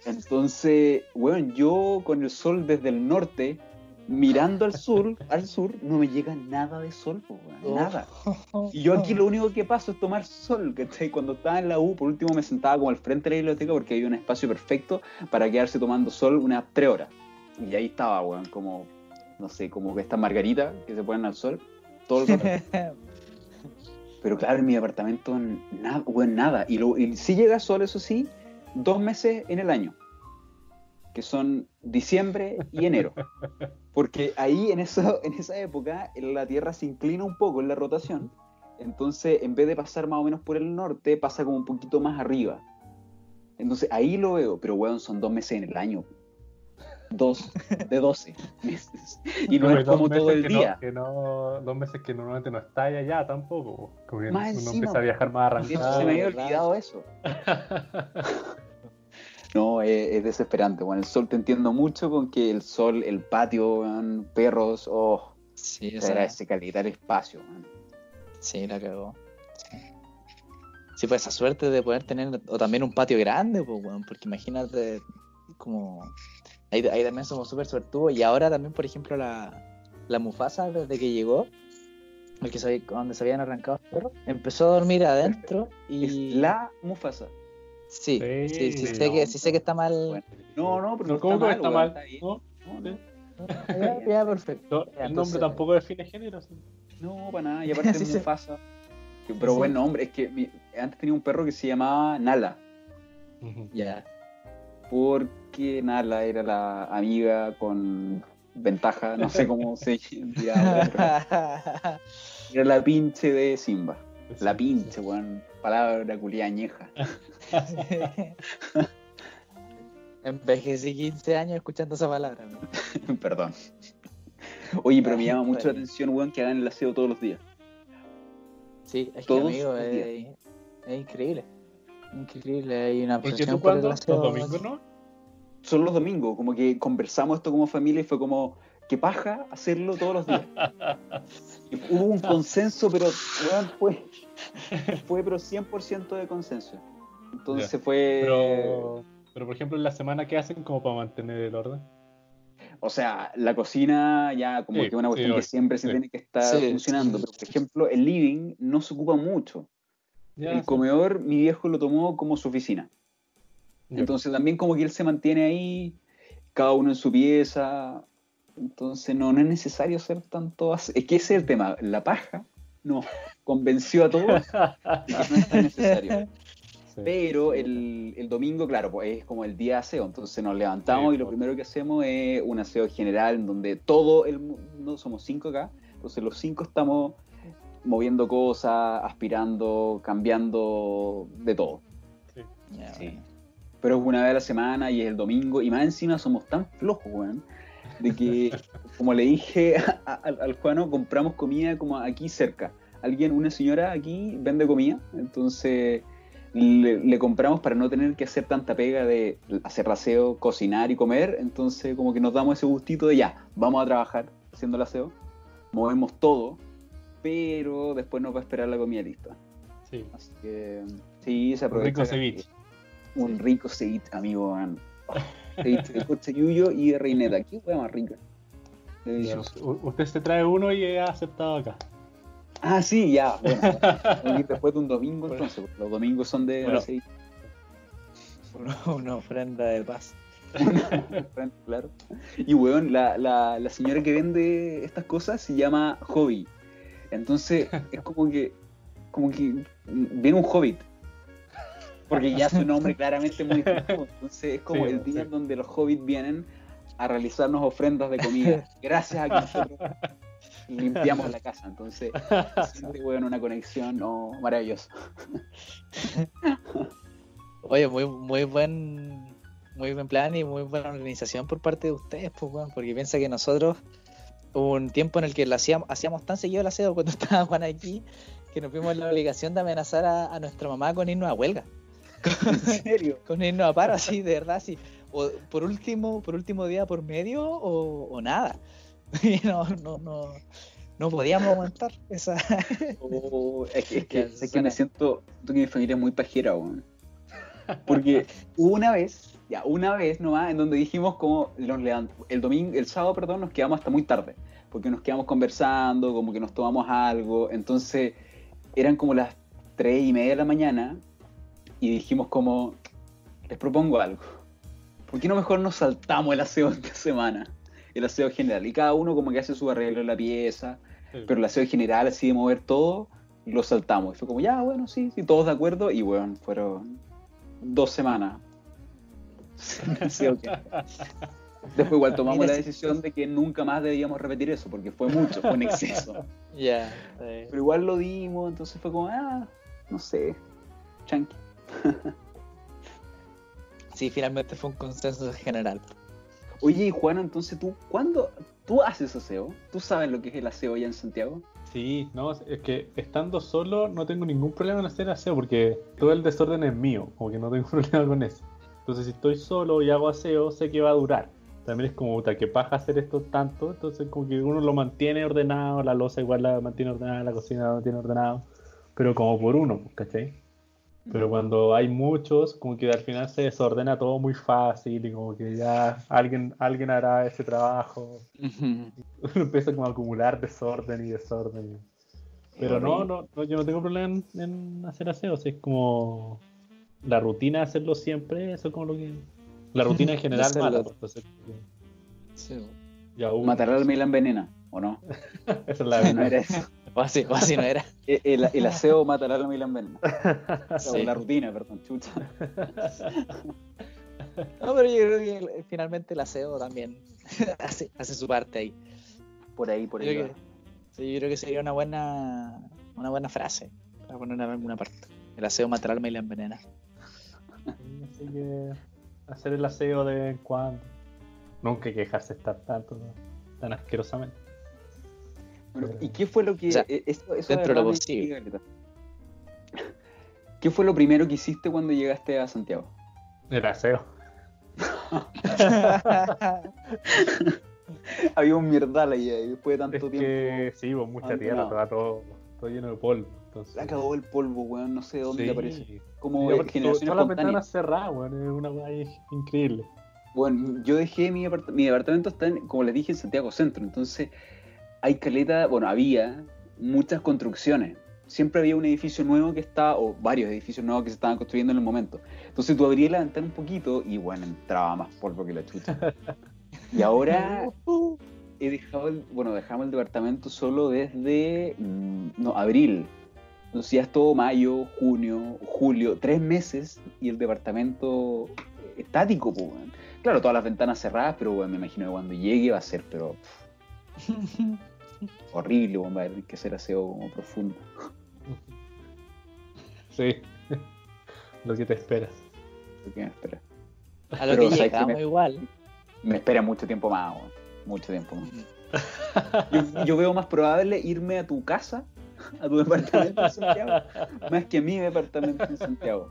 Entonces, bueno, yo con el sol desde el norte, mirando al sur, al sur, no me llega nada de sol, pues, weón, nada. Y yo aquí lo único que paso es tomar sol, ¿cachai? Cuando estaba en la U, por último me sentaba como al frente de la biblioteca porque había un espacio perfecto para quedarse tomando sol unas tres horas. Y ahí estaba, weón, como, no sé, como que estas margaritas que se ponen al sol todo el rato. Pero claro, en mi departamento, nada, weón, nada. Y, lo, y sí llega sol, eso sí, dos meses en el año. Que son diciembre y enero. Porque ahí, en, eso, en esa época, la Tierra se inclina un poco en la rotación. Entonces, en vez de pasar más o menos por el norte, pasa como un poquito más arriba. Entonces, ahí lo veo. Pero, weón, son dos meses en el año. Dos de doce meses. Y no Pero es como todo el que no- día. que no, dos meses que normalmente no está allá tampoco. Como que Más uno encima, empieza a viajar más De hecho, arrancado. se me había ¿verdad? olvidado eso. No, es, es desesperante. Bueno, el sol te entiendo mucho con que el sol, el patio, perros, oh, Sí, te esa- agradece calidad el espacio. weón. Sí, la cagó. Sí. Sí, pues esa suerte de poder tener, o también un patio grande, pues, weón, porque imagínate, como. Ahí, ahí también somos súper suertudos. Y ahora también, por ejemplo, la, la Mufasa, desde que llegó, el que se donde se habían arrancado los perros, empezó a dormir adentro y. Es la Mufasa. Sí, Sí, sí, sí, sé que, sí sé que está mal. Bueno, No, no, pero No, no ¿cómo está que mal, está mal? está bien. No, No, no, Ya, ya, perfecto. no, Ya, el entonces- nombre tampoco define género. sí. no, para nada. Y aparte Sí, es sí. Mufasa. Que- Pero Sí. buen nombre, es que mi- antes tenía un perro que se llamaba Nala. Ya. Porque Nala era la amiga con ventaja, no sé cómo se llama. pero Era la pinche de Simba. La Sí, pinche, weón. Palabra culia añeja. Envejecí 15 años escuchando esa palabra. ¿no? Perdón. Oye, pero me llama Está mucho la atención, weón, que hagan el aseo todos los días. Sí, es que Todos amigo, los días. es, es increíble. Increíble, hay una Porque obsesión tú por el cuando, los aseo. domingos no. Solo los domingos, como que conversamos esto como familia y fue como, que paja hacerlo todos los días. Hubo un consenso, pero, weón, fue, fue pero 100% de consenso. Entonces Ya. fue... Pero, pero por ejemplo, en la semana, ¿qué hacen como para mantener el orden? O sea, la cocina ya como Sí, que es una sí, cuestión que siempre se sí. tiene que estar Sí, funcionando. sí. Pero, por ejemplo, el living no se ocupa mucho. El sí. comedor, mi viejo lo tomó como su oficina. Entonces también como que él se mantiene ahí, cada uno en su pieza. Entonces no, no es necesario hacer tanto... Es que ese es el tema. La paja no convenció a todos de que no es tan necesario. Sí. Pero el, el domingo, claro, pues es como el día de aseo. Entonces nos levantamos Sí, y lo primero que hacemos es un aseo general en donde todo el mundo, somos cinco acá, entonces los cinco estamos moviendo cosas, aspirando, cambiando de todo. Sí. bueno. Pero es una vez a la semana y es el domingo y más encima somos tan flojos, weón, de que, como le dije a- a- al, Juano, compramos comida como aquí cerca. Alguien, una señora aquí vende comida, entonces le, le compramos para no tener que hacer tanta pega de hacer aseo, cocinar y comer, entonces como que nos damos ese gustito de ya, vamos a trabajar haciendo el aseo, movemos todo, pero después nos va a esperar la comida lista. Sí. Así que sí, se Un aprovecha. rico ceviche. Un rico ceviche, amigo, man. De cochayuyo y de reineta. Qué hueá más rica. Usted se trae uno y ha aceptado acá. Ah, sí, ya. Bueno, después de un domingo, entonces. Los domingos son de Bueno. una ofrenda de paz. claro. Y, weón, la, la, la señora que vende estas cosas se llama Hobby. Entonces, es como que. Como que viene un hobbit. Porque ya su nombre claramente muy efectivo. Entonces, es como Sí, el día sí. donde los hobbits vienen a realizarnos ofrendas de comida. Gracias a que nosotros limpiamos la casa. Entonces, siempre, weón, una conexión oh, maravillosa. Oye, muy, muy buen muy buen plan y muy buena organización por parte de ustedes, pues, weón, porque piensa que nosotros hubo un tiempo en el que lo hacíamos, hacíamos tan seguido el aseo cuando estaba Juan aquí que nos vimos en la obligación de amenazar a, a nuestra mamá con irnos a huelga, ¿En serio? con irnos a paro, así, de verdad, así. O por último, por último día por medio o, o nada. Y no, no, no, no podíamos aguantar esa. Oh, es que, es que, es me siento, que mi familia es muy pajera, weón. Porque una vez, ya, una vez nomás, en donde dijimos como el domingo, el sábado, perdón, nos quedamos hasta muy tarde. Porque nos quedamos conversando, como que nos tomamos algo. Entonces, eran como las tres y media de la mañana. Y dijimos como, les propongo algo. ¿Por qué no mejor nos saltamos el aseo esta semana? El aseo general. Y cada uno como que hace su arreglo en la pieza pero el aseo general, así de mover todo, lo saltamos. Y fue como, ya, bueno, sí, sí, todos de acuerdo. Y bueno, fueron dos semanas. Sí. Después igual tomamos Mira, la sí, decisión de que nunca más debíamos repetir eso, porque fue mucho, fue en exceso. Ya. eh, Pero igual lo dimos, entonces fue como, ah, no sé, chanqui. Sí, finalmente fue un consenso general. Oye, y Juana, entonces tú, ¿cuándo tú haces aseo? ¿Tú sabes lo que es el aseo allá en Santiago? Sí, no, es que estando solo no tengo ningún problema en hacer aseo porque todo el desorden es mío, como que no tengo problema con eso. Entonces, si estoy solo y hago aseo, sé que va a durar. También es como, puta, que paja hacer esto tanto, entonces como que uno lo mantiene ordenado, la losa igual la mantiene ordenada, la cocina la mantiene ordenado, pero como por uno, ¿cachai? Pero cuando hay muchos, como que al final se desordena todo muy fácil y como que ya alguien, alguien hará ese trabajo. Uno empieza como a acumular desorden y desorden. Pero no, no, no, yo no tengo problema en, en hacer aseo, o sea, es como la rutina de hacerlo siempre, eso es como lo que... La rutina en general mata, pues, entonces, Sí. ya Matar al la envenena, ¿o no? esa es la No verdad. era eso. O así, o así no era. El, el- el aseo mata al alma y la envenena. Sí. O la rutina, perdón, chucha. No, pero yo creo que finalmente el aseo también hace, hace su parte ahí. Por ahí, por Yo ahí. creo, va. que, sí, yo creo que sería una buena una buena frase para poner en alguna parte. El aseo mata el alma y la envenena. Así que hacer el aseo de vez en cuando. Nunca quejarse estar tanto, ¿no? tan asquerosamente. Bueno, ¿Y qué fue lo que... O sea, eh, eso, eso dentro de lo posible. ¿Qué fue lo primero que hiciste cuando llegaste a Santiago? El aseo. Había un mierdal ahí, ahí, después de Es tanto tiempo. que sí, pues mucha tierra, estaba todo, todo lleno de polvo. Entonces, Le acabó el polvo, weón, no sé de dónde sí. aparece. Como de generación todas las ventanas cerradas, weón, es una weá ahí increíble. Bueno, yo dejé mi, apart- mi departamento, está en, como les dije, en Santiago Centro. Entonces, hay caleta, bueno, había muchas construcciones. Siempre había un edificio nuevo que estaba, o varios edificios nuevos que se estaban construyendo en el momento. Entonces tú abrías la ventana un poquito y bueno, entraba más polvo que la chucha. Y ahora he dejado, el- bueno, dejamos el departamento solo desde, mm, no, abril. Entonces ya es todo mayo, junio, julio, tres meses y el departamento estático, pues, weón. Claro, todas las ventanas cerradas, pero weón, me imagino que cuando llegue va a ser, pero horrible, weón, va a haber que hacer aseo como profundo. Sí, lo que te esperas. Lo que me espera. A lo Pero, que ¿sabes qué llegamos me- igual. Me espera mucho tiempo más. Mucho tiempo más. Yo, yo veo más probable irme a tu casa, a tu departamento en Santiago, más que a mi departamento en Santiago.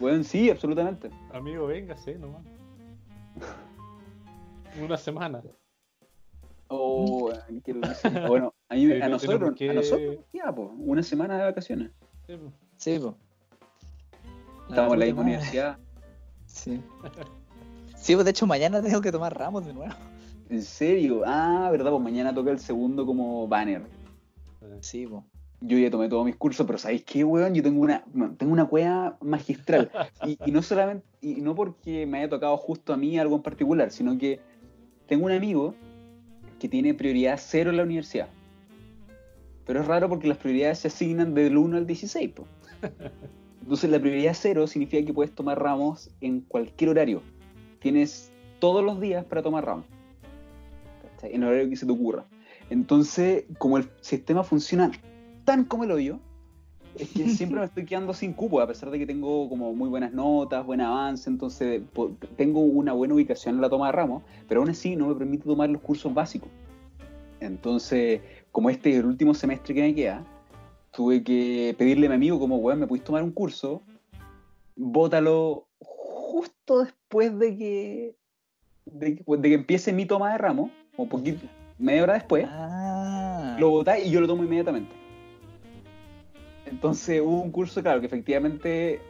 Bueno, sí, absolutamente. Amigo, véngase nomás. Una semana. Oh, qué bueno, a, mí- nosotros, que- a nosotros, ya, po, una semana de vacaciones. Sí, pues. Sí, po. Estamos en la misma universidad. Sí. Sí, pues de hecho mañana tengo que tomar ramos de nuevo. ¿En serio? Ah, verdad, pues mañana toca el segundo como banner. Sí, po. yo ya tomé todos mis cursos, pero ¿sabéis qué, weón? Yo tengo una, tengo una cueva magistral. Y, y no solamente, y no porque me haya tocado justo a mí algo en particular, sino que tengo un amigo que tiene prioridad cero en la universidad. Pero es raro porque las prioridades se asignan del 1 al 16. po. Entonces la prioridad cero significa que puedes tomar ramos en cualquier horario. Tienes todos los días para tomar ramos. En el horario que se te ocurra. Entonces, como el sistema funciona tan como el hoyo, es que siempre me estoy quedando sin cupo, a pesar de que tengo como muy buenas notas, buen avance, entonces tengo una buena ubicación en la toma de ramos, pero aún así no me permite tomar los cursos básicos. Entonces, como este es el último semestre que me queda, tuve que pedirle a mi amigo como, weón, ¿me puedes tomar un curso? Bótalo justo después de que, de, que- de que empiece mi toma de ramos, o poquito, media hora después, Ah. lo botáis y yo lo tomo inmediatamente. Entonces hubo un curso, claro, que efectivamente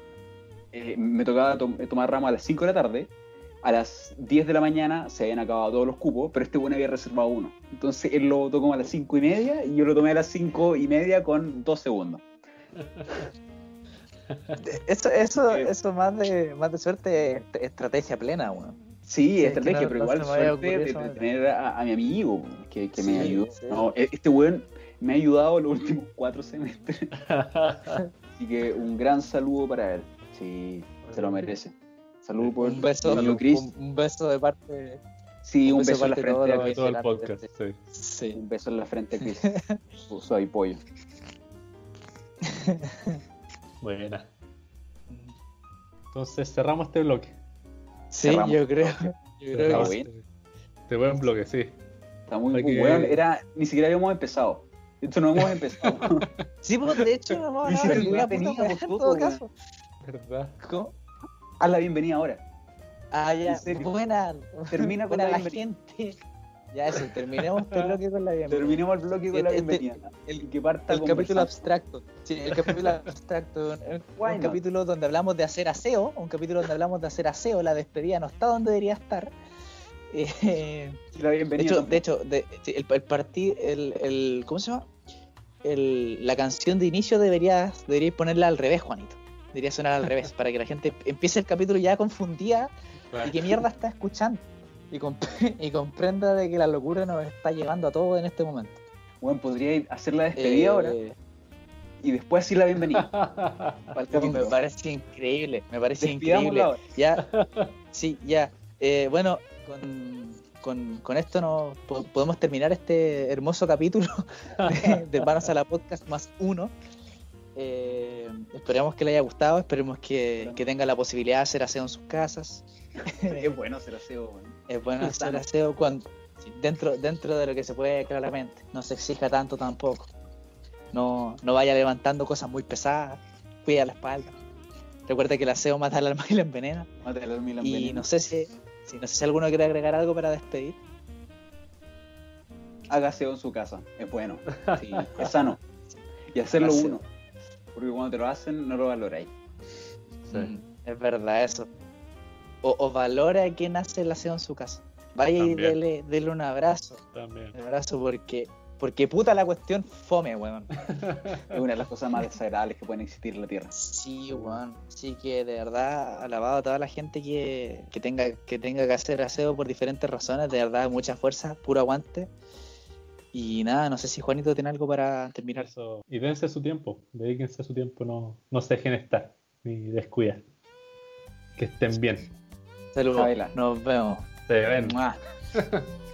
eh, me tocaba to- tomar ramo a las 5 de la tarde. A las 10 de la mañana se habían acabado todos los cupos, pero este bueno había reservado uno. Entonces él lo tocó como a las 5 y media y yo lo tomé a las 5 y media con 2 segundos. Eso, eso, Eh. eso más de, más de suerte es estrategia plena, weón. Sí, Sí, es que estrategia, no- pero no igual había suerte de, tener a, a mi amigo que, que me ayudó. sí. No, e- este weón me ha ayudado los últimos cuatro semestres. Así que un gran saludo para él. Sí, se lo merece. Saludo por Un beso, un, un beso de parte. Sí, un un beso beso en la frente todo a Chris. todo el Excelente, podcast, sí. Sí. Un beso en la frente a Chris. Soy pollo. Buena. Entonces cerramos este bloque. Sí, Cerramos. yo creo. Yo creo que bien. este, este buen bloque, sí. Está muy que- weón, era, ni siquiera habíamos empezado. Hecho, no hemos empezado. Sí, pues de hecho, no vamos a Ni hablar de siquiera ninguna puta teníamos weá, en todo, caso. ¿Verdad? ¿Cómo? Haz la bienvenida ahora. Ah, ya. Buena. Termina con buena la la bienvenida. gente. Ya eso, terminemos este bloque con la bienvenida. Terminemos el bloque con la Este- bienvenida. el- que parta El capítulo abstracto. Sí, el capítulo abstracto. Un, capítulo donde hablamos de hacer aseo. Un capítulo donde hablamos de hacer aseo. La despedida no está donde debería estar. Eh, la de bienvenida hecho, de hecho de- sí, el, el partido. El, el- ¿Cómo se llama? El- la canción de inicio deberías, deberías ponerla al revés, Juanito. Debería sonar al revés. Para que la gente empiece el capítulo ya confundida y qué mierda está escuchando. Y, comp- y comprenda de que la locura nos está llevando a todos en este momento. Bueno, podría hacer la despedida Eh, ahora y después sí la bienvenida. Me parece increíble, me parece increíble. ahora. Ya, sí, ya. Eh, bueno, con, con, con esto po- podemos terminar este hermoso capítulo de, de Manos a la Podcast más uno. Eh, esperemos que le haya gustado, esperemos que, que tenga la posibilidad de hacer aseo en sus casas. es bueno hacer aseo. Es bueno hacer aseo cuando, dentro, dentro de lo que se puede claramente. No se exija tanto tampoco. No, no vaya levantando cosas muy pesadas. Cuida la espalda. Recuerda que el aseo mata al alma y la envenena. Mate el alma y la Y envenena. no sé si, si no sé si alguno quiere agregar algo para despedir. Haga aseo en su casa. Es bueno. Sí, es sano. Y hacerlo uno. Porque cuando te lo hacen, no lo valoráis. Sí. Mm, es verdad eso. O, o valora a quien hace el aseo en su casa. Vaya y dele, dele un abrazo. También. Un abrazo porque, porque puta la cuestión fome, weón. Es una de las cosas más desagradables que pueden existir en la Tierra. Sí, weón. Así que de verdad, alabado a toda la gente que, que tenga que tenga que hacer aseo por diferentes razones. De verdad, mucha fuerza, puro aguante. Y nada, no sé si Juanito tiene algo para terminar. Eso. Y dense su tiempo, dedíquense su tiempo, no, no se dejen estar ni descuidar. Que estén bien. Saludos. Nos vemos. Se ven.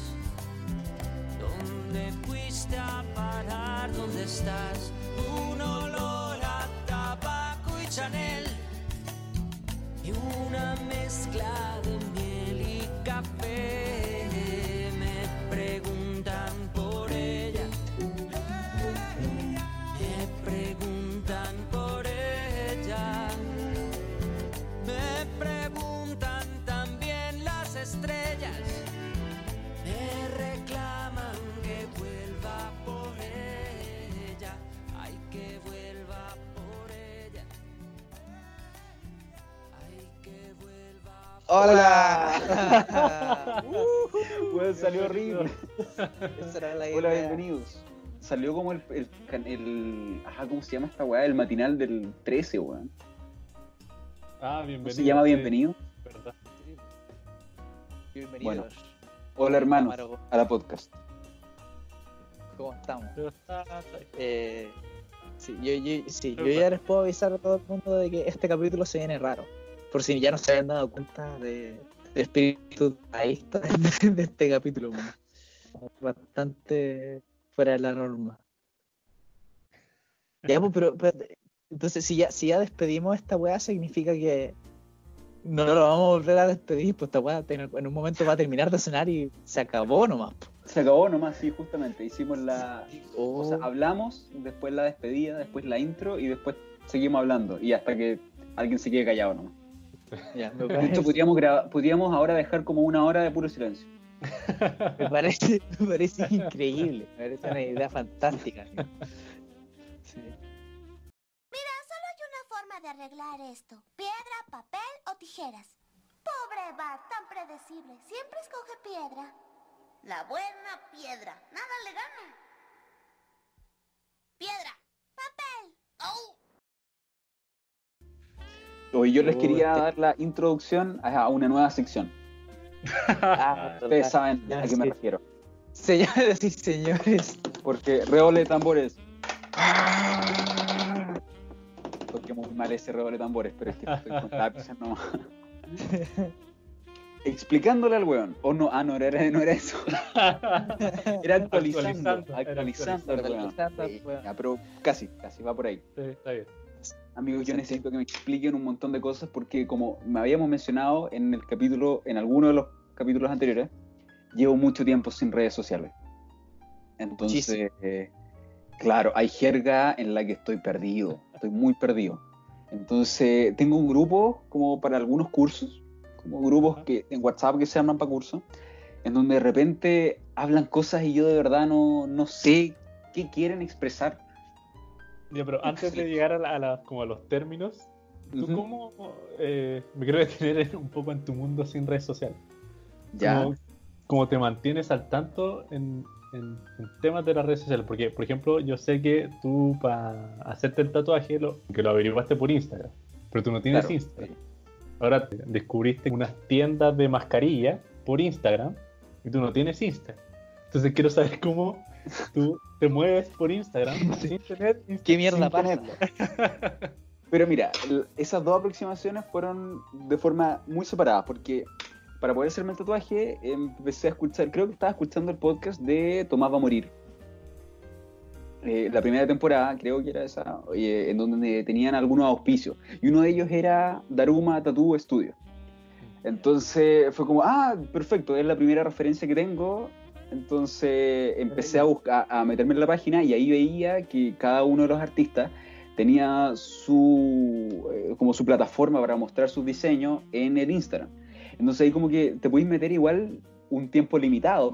¿Dónde fuiste a parar? dónde estás. Un olor a tabaco y Chanel. Y una mezcla de miel y café. ¡Hola! Weón, salió horrible. Esa era la Hola, idea. bienvenidos. Salió como el, el, el- Ajá, ¿cómo se llama esta weá? El matinal del 13, weón. Ah, ¿Cómo bienvenido. se llama bienvenido? verdad. Bienvenidos. Hola, hermanos, a la podcast. ¿Cómo estamos? Eh, sí, yo, yo- sí, yo ya les puedo avisar a todo el mundo de que este capítulo se viene raro. Por si ya no se habían dado cuenta de, del espíritu ahísta de, de este capítulo. Bastante fuera de la norma. Ya, pues, pero, pero, entonces si ya, si ya despedimos esta weá, significa que no lo vamos a volver a despedir, pues esta weá en un momento va a terminar de sonar y se acabó nomás. po. Se acabó nomás, sí, justamente. Hicimos la. O sea, Oh. hablamos, después la despedida, después la intro y después seguimos hablando. Y hasta que alguien se quede callado nomás. Ya, me parece- hecho, podríamos, podríamos ahora dejar como una hora de puro silencio. Me parece, me parece increíble, me parece una idea fantástica. Sí. Solo hay una forma de arreglar esto. Piedra, papel o tijeras. Pobre Bart, tan predecible. Siempre escoge piedra. La buena piedra. Nada le gana. Piedra. Papel. ¡Oh! Hoy yo les Oh, quería dar la introducción a una nueva sección. Ah, Ustedes saben Ya, a qué me refiero. Señoras y señores, Porque redoble de tambores. Porque muy mal ese redoble de tambores, pero es que estoy con lápices nomás. Explicándole al weón. O no, ah, no era, no era eso. Era actualizando. Actualizando, Actualizando al weón. actualizando Sí, weón. ya, pero casi, casi va por ahí. Sí, está bien. Amigos, yo necesito que me expliquen un montón de cosas porque como me habíamos mencionado en el capítulo, en alguno de los capítulos anteriores, llevo mucho tiempo sin redes sociales. Entonces, eh, claro, hay jerga en la que estoy perdido, estoy muy perdido. Entonces, tengo un grupo como para algunos cursos, como grupos que en WhatsApp que se arman para cursos, en donde de repente hablan cosas y yo de verdad no, no sé qué quieren expresar. Ya, pero antes de llegar a, la- a la- como a los términos, ¿tú Ujú. cómo eh, me quiero detener un poco en tu mundo sin redes sociales? Ya. ¿Cómo, cómo te mantienes al tanto en, en- en temas de las redes sociales? Porque, por ejemplo, yo sé que tú para hacerte el tatuaje, lo, que lo averiguaste por Instagram, pero tú no tienes Claro. Instagram. Ahora te- descubriste unas tiendas de mascarilla por Instagram y tú no tienes Instagram. Entonces quiero saber cómo tú te mueves por Instagram sin tener Instagram. ¿qué mierda Sin pasa? Pero mira, esas dos aproximaciones fueron de forma muy separada, porque para poder hacerme el tatuaje empecé a escuchar, creo que estaba escuchando el podcast de Tomás va a morir. Eh, la primera temporada, creo que era esa, eh, en donde tenían algunos auspicios. Y uno de ellos era Daruma Tattoo Studio. Entonces fue como, ah, perfecto, es la primera referencia que tengo. Entonces empecé a buscar, a meterme en la página y ahí veía que cada uno de los artistas tenía su eh, como su plataforma para mostrar sus diseños en el Instagram. Entonces ahí como que te podéis meter igual un tiempo limitado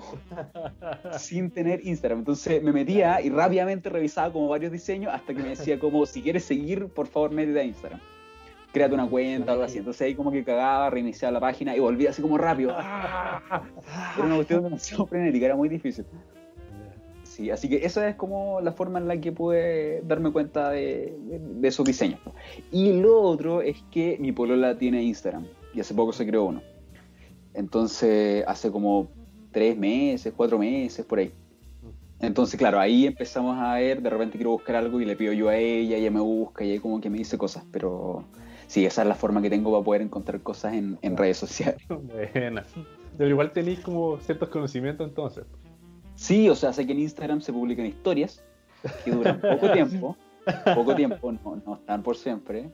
sin tener Instagram. Entonces me metía y rápidamente revisaba como varios diseños hasta que me decía como si quieres seguir, por favor métete a Instagram. Créate una cuenta o algo así. Entonces ahí como que cagaba, reiniciaba la página y volvía así como rápido. ¡Ah! Era una cuestión demasiado frenética, era muy difícil. Sí, así que esa es como la forma en la que pude darme cuenta de, de- de esos diseños. Y lo otro es que mi polola tiene Instagram y hace poco se creó uno. Entonces, hace como tres meses, cuatro meses, por ahí. Entonces, claro, ahí empezamos a ver, de repente quiero buscar algo y le pido yo a ella, ella me busca y ahí como que me dice cosas, pero sí, esa es la forma que tengo para poder encontrar cosas en, en redes sociales. Buena. Pero igual tenéis como ciertos conocimientos entonces. Sí, o sea, sé que en Instagram se publican historias, que duran poco tiempo, poco tiempo, no, no están por siempre.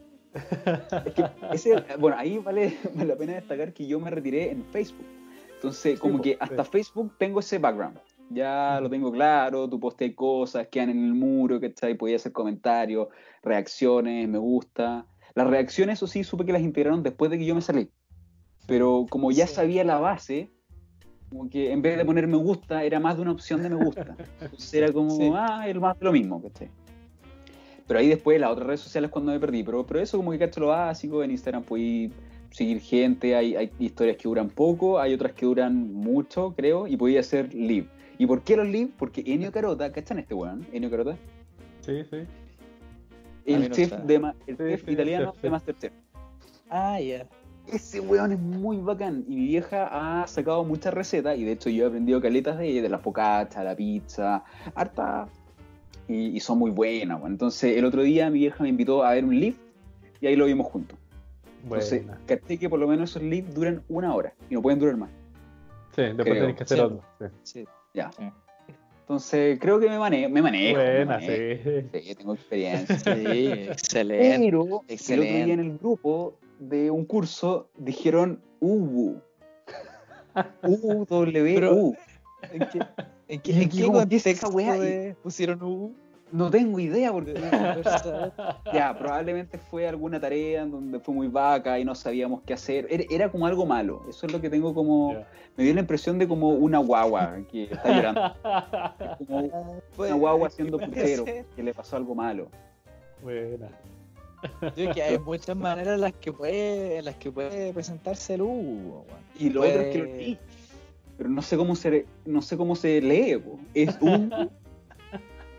Es que ese- bueno, ahí vale, la pena destacar que yo me retiré en Facebook. Entonces, como po, que sí. hasta Facebook tengo ese background. Ya lo tengo claro, tú posteas cosas, quedan en el muro, ¿cachai? Podía hacer comentarios, reacciones, me gusta. Las reacciones, eso sí, supe que las integraron después de que yo me salí. Pero como ya Sí. sabía la base, como que en vez de poner me gusta, era más de una opción de me gusta. Entonces era como, Sí. ah, es más de lo mismo, ¿cachai? Pero ahí después las otras redes sociales cuando me perdí. Pero, pero eso como que cacho lo básico, en Instagram puedes seguir gente, hay, hay historias que duran poco, hay otras que duran mucho, creo, y podía hacer live. ¿Y por qué los live? Porque Enio Carota, ¿cachan este weón? Enio Carota. Sí, sí. El no chef, sabe. de, ma- el chef sí, italiano de. Masterchef. Ah, ya. Ese weón es muy bacán. Y mi vieja ha sacado muchas recetas. Y de hecho yo he aprendido caletas de ella, de la focaccia, la pizza, harta. Y, y son muy buenas. weón. Entonces el otro día mi vieja me invitó a ver un live y ahí lo vimos juntos. Entonces, Buena. caché que por lo menos esos lives duran una hora y no pueden durar más. Sí, después creo. tenés que hacer Sí. otro. Sí. Sí. Ya. Sí. Entonces creo que me, mane me manejo. me Buena, manejo. sí. Sí, tengo experiencia. Sí, excelente. Pero el otro día Excelente. en el grupo de un curso dijeron UW. U-W-U. Pero- ¿En qué, en qué, en qué como, ¿qué es esa contexto de- pusieron U? No tengo idea porque ya, probablemente fue alguna tarea en donde fue muy vaca y no sabíamos qué hacer. Era, era como algo malo. Eso es lo que tengo como. Me dio la impresión de como una guagua que está llorando. Como una guagua putero, ser. que le pasó algo malo. Buena. Yo creo que hay muchas maneras en las que puede, en las que puede presentarse el U. weón. Y lo Puede- otro es que lo leí. Pero no sé cómo se, no sé cómo se lee. po. ¿Es un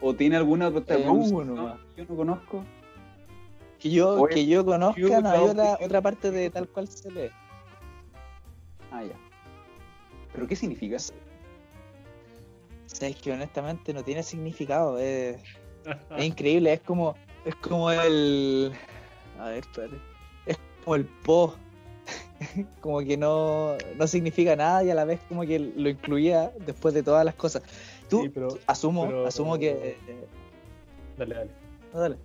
¿O tiene alguna U nomás. que yo no conozco? Que yo, Oye, que yo conozca, yo no hay otra, otra parte de tal cual se lee. Ah, ya. ¿Pero qué significa? O sea, es que honestamente no tiene significado. Es, es increíble, es como, es como el. A ver, espérate. Es como el po. como que no, no significa nada y a la vez como que lo incluía después de todas las cosas. Tú, Sí, pero- asumo, pero- asumo que. eh, Dale, dale. no, dale.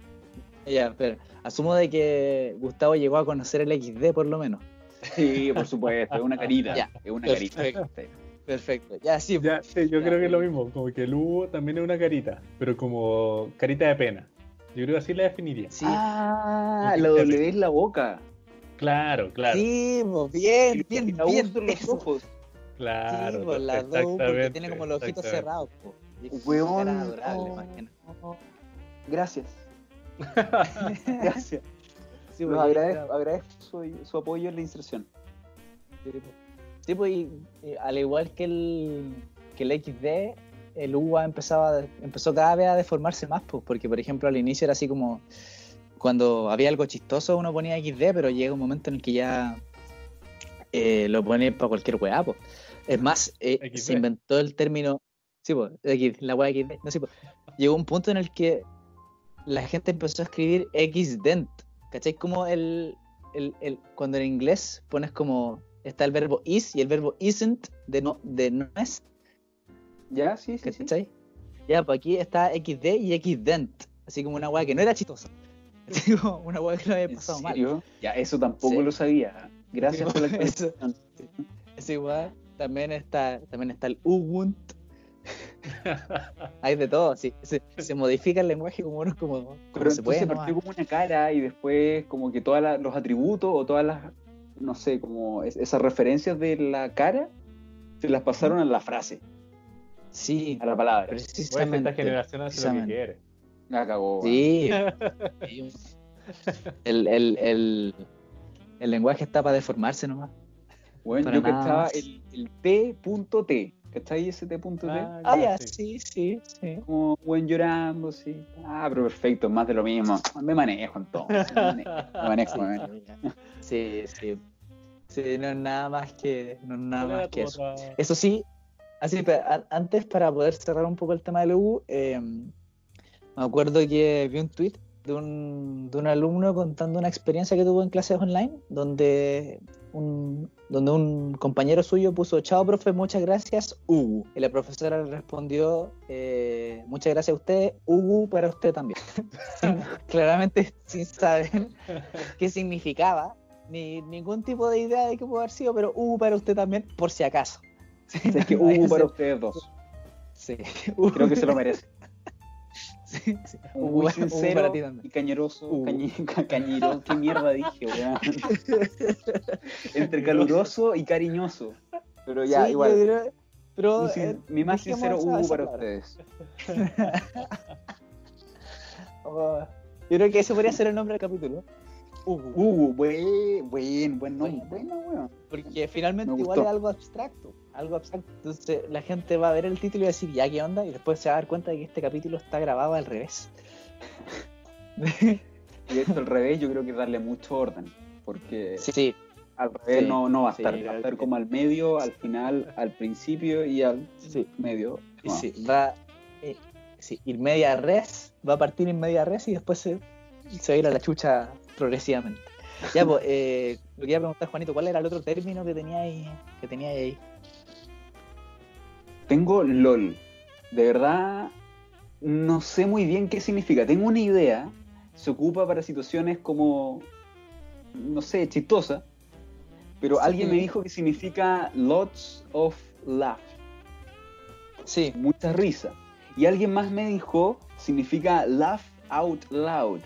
Ya, espera. Asumo de que Gustavo llegó a conocer el XD por lo menos. Sí, por supuesto, es una carita. Ya, es una carita. perfecto. Perfecto. Ya, sí. Ya, sí, yo Ya, creo que es lo mismo. Como que el Hugo también es una carita, pero como carita de pena. Yo creo que así la definiría. Sí, Ah, la W es la boca. Claro, claro. sí, pues, bien, bien, bien. Son los ojos. Claro. sí, pues, las dos, porque exactamente, tiene como los ojitos cerrados. po. Y es Huevón. cara adorable, no. Gracias. Gracias. Sí, porque agradezco, su, su apoyo en la inserción. Sí, pues. Sí, pues, y- y al igual que el, que el XD, el UA empezaba, empezó cada vez a deformarse más, pues, porque por ejemplo al inicio era así como cuando había algo chistoso uno ponía XD, pero llega un momento en el que ya eh, lo pone para cualquier weá, pues. Es más, eh, se inventó el término, sí, pues, X- la weá XD, no, sí, pues. Llegó un punto en el que la gente empezó a escribir XDent, ¿cachai? Como el, el, el- cuando en inglés pones como está el verbo is y el verbo isn't de no, de no es, ¿Ya? Sí, sí, sí. ¿cachai? Ya, pues aquí está XD y XDent, así como una weá que no era chistosa. Así como una weá que lo había ¿En pasado mal. Ya, eso tampoco Sí. lo sabía. Gracias por la Eso. actualización. Es igual, también está, también está el Ubuntu. Hay de todo, sí. Se, se modifica el lenguaje como uno como, como Pero se puede. nomás. partió como una cara y después como que todos los atributos o todas las, no sé, como es- esas referencias de la cara se las pasaron a la frase, Sí, a la palabra. Pues esta precisamente. generación hace lo que precisamente. quiere. La cagó. Sí. Sí. el, el, el, el lenguaje está para deformarse nomás. Bueno, para yo nada cachaba el, el T.T. ¿Cachai ese T.T? Ah, Ah, ya, sí. sí, sí, sí. Como buen llorando, sí. Ah, pero perfecto, más de lo mismo. Me manejo entonces. Me manejo, me manejo. me manejo. Sí, sí. Sí, no es nada más que, no es nada ¿Cuál era más que eso. Eso sí, así, pero antes para poder cerrar un poco el tema del U, eh, me acuerdo que vi un tweet de un, de un alumno contando una experiencia que tuvo en clases online, donde un, donde un compañero suyo puso, chao profe, muchas gracias, Ugu. Y la profesora le respondió, eh, muchas gracias a usted, Ugu para usted también. Sin- claramente sin saber qué significaba, ni ningún tipo de idea de qué pudo haber sido, pero Ugu para usted también, por si acaso. Es que hubo para ustedes dos. Sí. Creo que se lo merece. Sí, sincero y cañeroso. Uh. ¿Qué mierda dije, weón? Entre caluroso y cariñoso. Pero ya, Sí, igual. pero, sin- eh, mi más sincero Hugo para palabra. ustedes. Oh, yo creo que ese podría ser el nombre del capítulo. Ugu. Hugo, buen, buen, buen nombre. Bueno, weón. Porque finalmente Me igual gustó. es algo abstracto. Algo abstracto. Entonces la gente va a ver el título y va a decir, ya, ¿qué onda? Y después se va a dar cuenta de que este capítulo está grabado al revés. Y esto al revés, yo creo que darle mucho orden. Porque sí, sí. al revés sí, no, no va a sí, estar. va a estar como al medio, al final, al principio y al sí. medio. No. sí, va. eh, sí, ir media res, va a partir en media res y después se, se va a ir a la chucha progresivamente. Ya, pues, eh, lo que iba a preguntar, Juanito, ¿cuál era el otro término que tenía ahí? Que tenía ahí? Tengo LOL. De verdad, no sé muy bien qué significa. Tengo una idea. Se ocupa para situaciones como, no sé, chistosa. Pero Sí. alguien me dijo que significa lots of laugh. Sí, Mucha risa. Y alguien más me dijo significa laugh out loud.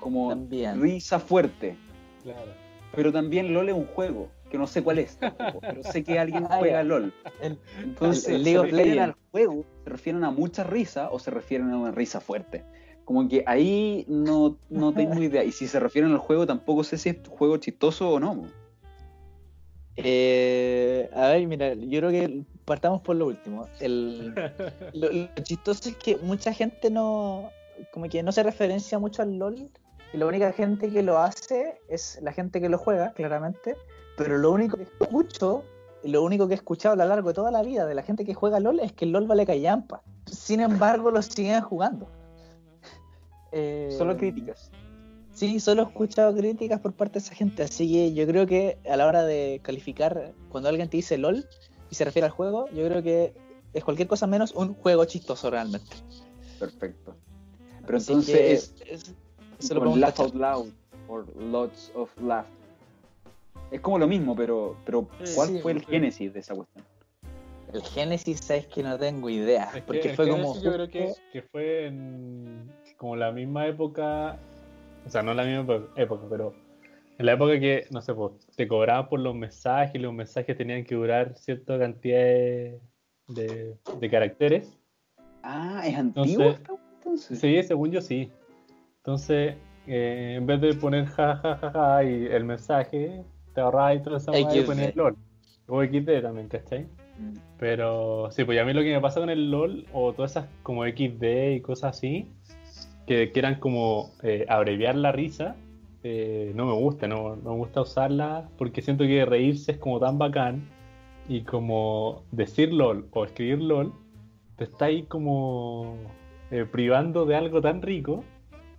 Como También. risa fuerte. Claro. Pero también LOL es un juego, que no sé cuál es. tampoco, pero sé que alguien Ah, juega. LOL. el- Entonces, El ¿se League of refieren al juego? ¿Se refieren a mucha risa o se refieren a una risa fuerte? Como que ahí no, no tengo idea. Y si se refieren al juego, tampoco sé si es juego chistoso o no. Eh, a ver, mira, yo creo que partamos por lo último. El, lo, lo chistoso es que mucha gente no, como que no se referencia mucho al LOL. Y la única gente que lo hace es la gente que lo juega, claramente. Pero lo único que escucho, y lo único que he escuchado a lo largo de toda la vida de la gente que juega LOL es que el LOL vale callampa. Sin embargo, lo siguen jugando. Eh, Solo críticas. Sí, solo he escuchado críticas por parte de esa gente, así que yo creo que a la hora de calificar, cuando alguien te dice LOL y se refiere al juego, yo creo que es cualquier cosa menos un juego chistoso realmente. Perfecto. Pero Así entonces que es es- se lo laugh out loud or lots of laugh. Es como lo mismo, pero, pero ¿cuál sí, fue el sí. génesis de esa cuestión? El Génesis, sabes que no tengo idea, Es que porque el fue como yo creo que, fue en como la misma época, o sea, no la misma época, pero en la época que, no sé, pues, te cobraban por los mensajes y los mensajes tenían que durar cierta cantidad de, de- de caracteres. Ah, ¿es antiguo Entonces- esta cuestión, entonces? Sí, según yo sí. Entonces, eh, en vez de poner ja, ja, ja, ja y el mensaje, te ahorrabas y toda esa hueá y XD. ponías LOL. O XD también, ¿cachai? Mm. Pero sí, pues a mí lo que me pasa con el LOL o todas esas como XD y cosas así, que quieran como eh, abreviar la risa, eh, no me gusta, no, no me gusta usarla porque siento que reírse es como tan bacán y como decir LOL o escribir LOL, te está ahí como eh, privando de algo tan rico,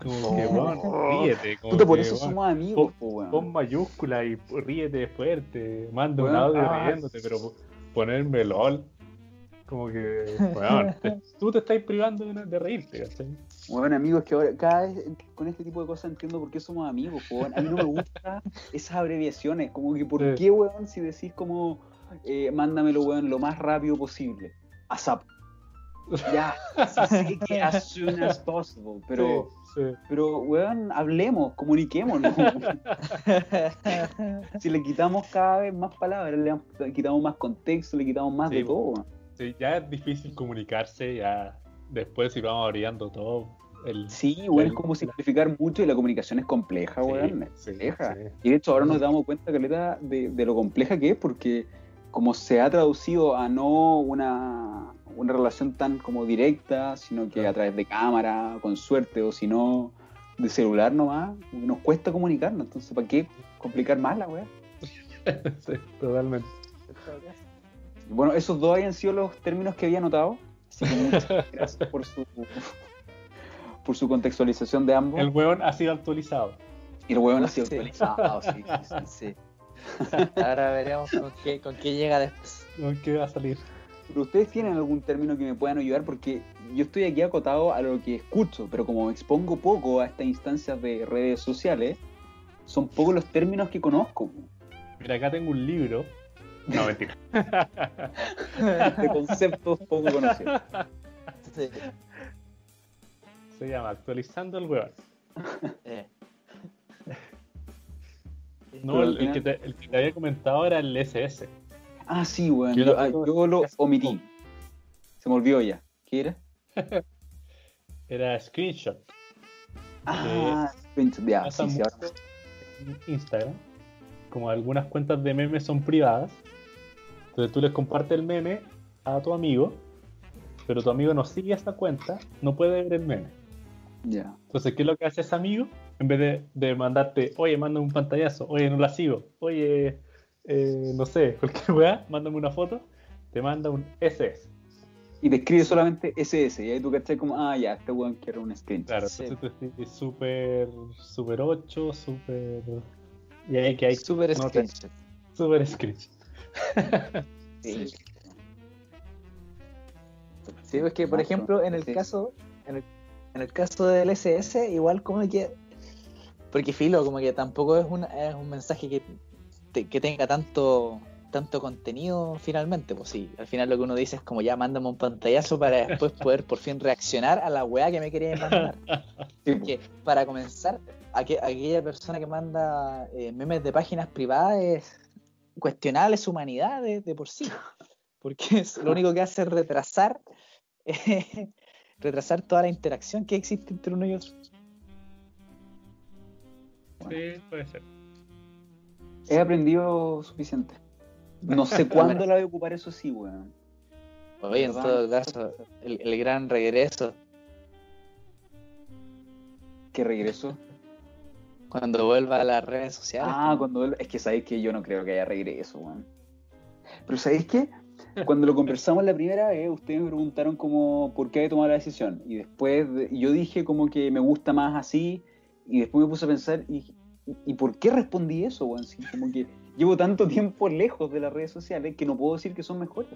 como que, Oh. weón, ríete. Como Puta, por que, eso somos amigos, po, weón. Pon mayúscula y ríete fuerte, manda un audio ah. riéndote, pero ponerme LOL, como que, weón, te- tú te estás privando de, de reírte, ¿cachai? Bueno, amigos, que ahora cada vez con este tipo de cosas entiendo por qué somos amigos, po, weón. A mí no me gustan esas abreviaciones, como que por Sí. qué, weón, si decís como eh, mándamelo, weón, lo más rápido posible. ASAP. Ya, sí sé que as soon as possible, pero, Sí, sí. pero, weón, hablemos, comuniquémonos. si le quitamos cada vez más palabras, le quitamos más contexto, le quitamos más Sí, de todo. Sí, ya es difícil comunicarse, ya después si vamos abriendo todo el... Sí, weón, es como simplificar mucho y la comunicación es compleja, weón. compleja. Y de hecho ahora nos damos cuenta, Caleta, de, de lo compleja que es porque como se ha traducido a no una, una relación tan como directa, sino que a través de cámara, con suerte, o si no, de celular nomás, nos cuesta comunicarnos. Entonces, ¿para qué complicar más la weá? Sí, totalmente. Bueno, esos dos habían sido los términos que había anotado. Así que muchas gracias por su, por su contextualización de ambos. El weón ha sido actualizado. Y el huevón ha sido Sí. actualizado, sí, sí, sí. Ahora veremos con qué, con qué llega después. ¿Con qué va a salir? Pero ustedes tienen algún término que me puedan ayudar porque yo estoy aquí acotado a lo que escucho, pero como me expongo poco a estas instancias de redes sociales, son pocos los términos que conozco. Mira, acá tengo un libro. No, mentira. De conceptos poco conocidos. Sí. Se llama Actualizando el weón. Eh. No, el, que te, el que te había comentado era el SS. Ah, sí, weón. Yo Yo, lo tengo- yo lo omití. Se me olvidó ya. ¿Qué era? Era Screenshot. Ah, screenshot, ya, sí, sí, ahora mucho en Instagram. Como algunas cuentas de memes son privadas. Entonces tú les compartes el meme a tu amigo, pero tu amigo no sigue esta cuenta, no puede ver el meme. Ya. Entonces, ¿qué es lo que hace ese amigo? En vez de, de mandarte, oye, mándame un pantallazo, oye, no la sigo, oye, eh, no sé, cualquier weá, mándame una foto, te manda un SS. Y te escribe solamente SS, y ahí tú cachai como, ah, ya, este weón quiere un screenshot. Claro, Sí. entonces tú escribes súper, súper 8, súper... Y ahí que hay Super no screenshot. súper screenshot. Sí. Sí, es que por ejemplo, en el caso, en el, en el caso del SS, igual como que, porque filo, como que tampoco es, una, es un mensaje que, te- que tenga tanto tanto contenido finalmente, pues sí, al final lo que uno dice es como ya mándame un pantallazo para después poder por fin reaccionar a la weá que me quería mandar. Sí, po. que para comenzar, aqu- aquella persona que manda eh, memes de páginas privadas es cuestionable su humanidad de, de por sí. Porque es, lo único que hace es retrasar, eh, retrasar toda la interacción que existe entre uno y otro. Sí, puede ser. He aprendido suficiente. No sé cuándo la voy a ocupar, eso sí, weón. Oye, en todo caso, el, el gran regreso, Que regreso. cuando vuelva a las redes sociales. Ah, cuando él- es que sabéis que yo no creo que haya regreso, weón. Pero ¿sabéis qué? Cuando lo conversamos la primera vez, ustedes me preguntaron como por qué había tomado la decisión. Y después de- yo dije como que me gusta más así. Y después me puse a pensar, ¿y, y por qué respondí eso, weón? Sí, como que llevo tanto tiempo lejos de las redes sociales que no puedo decir que son mejores.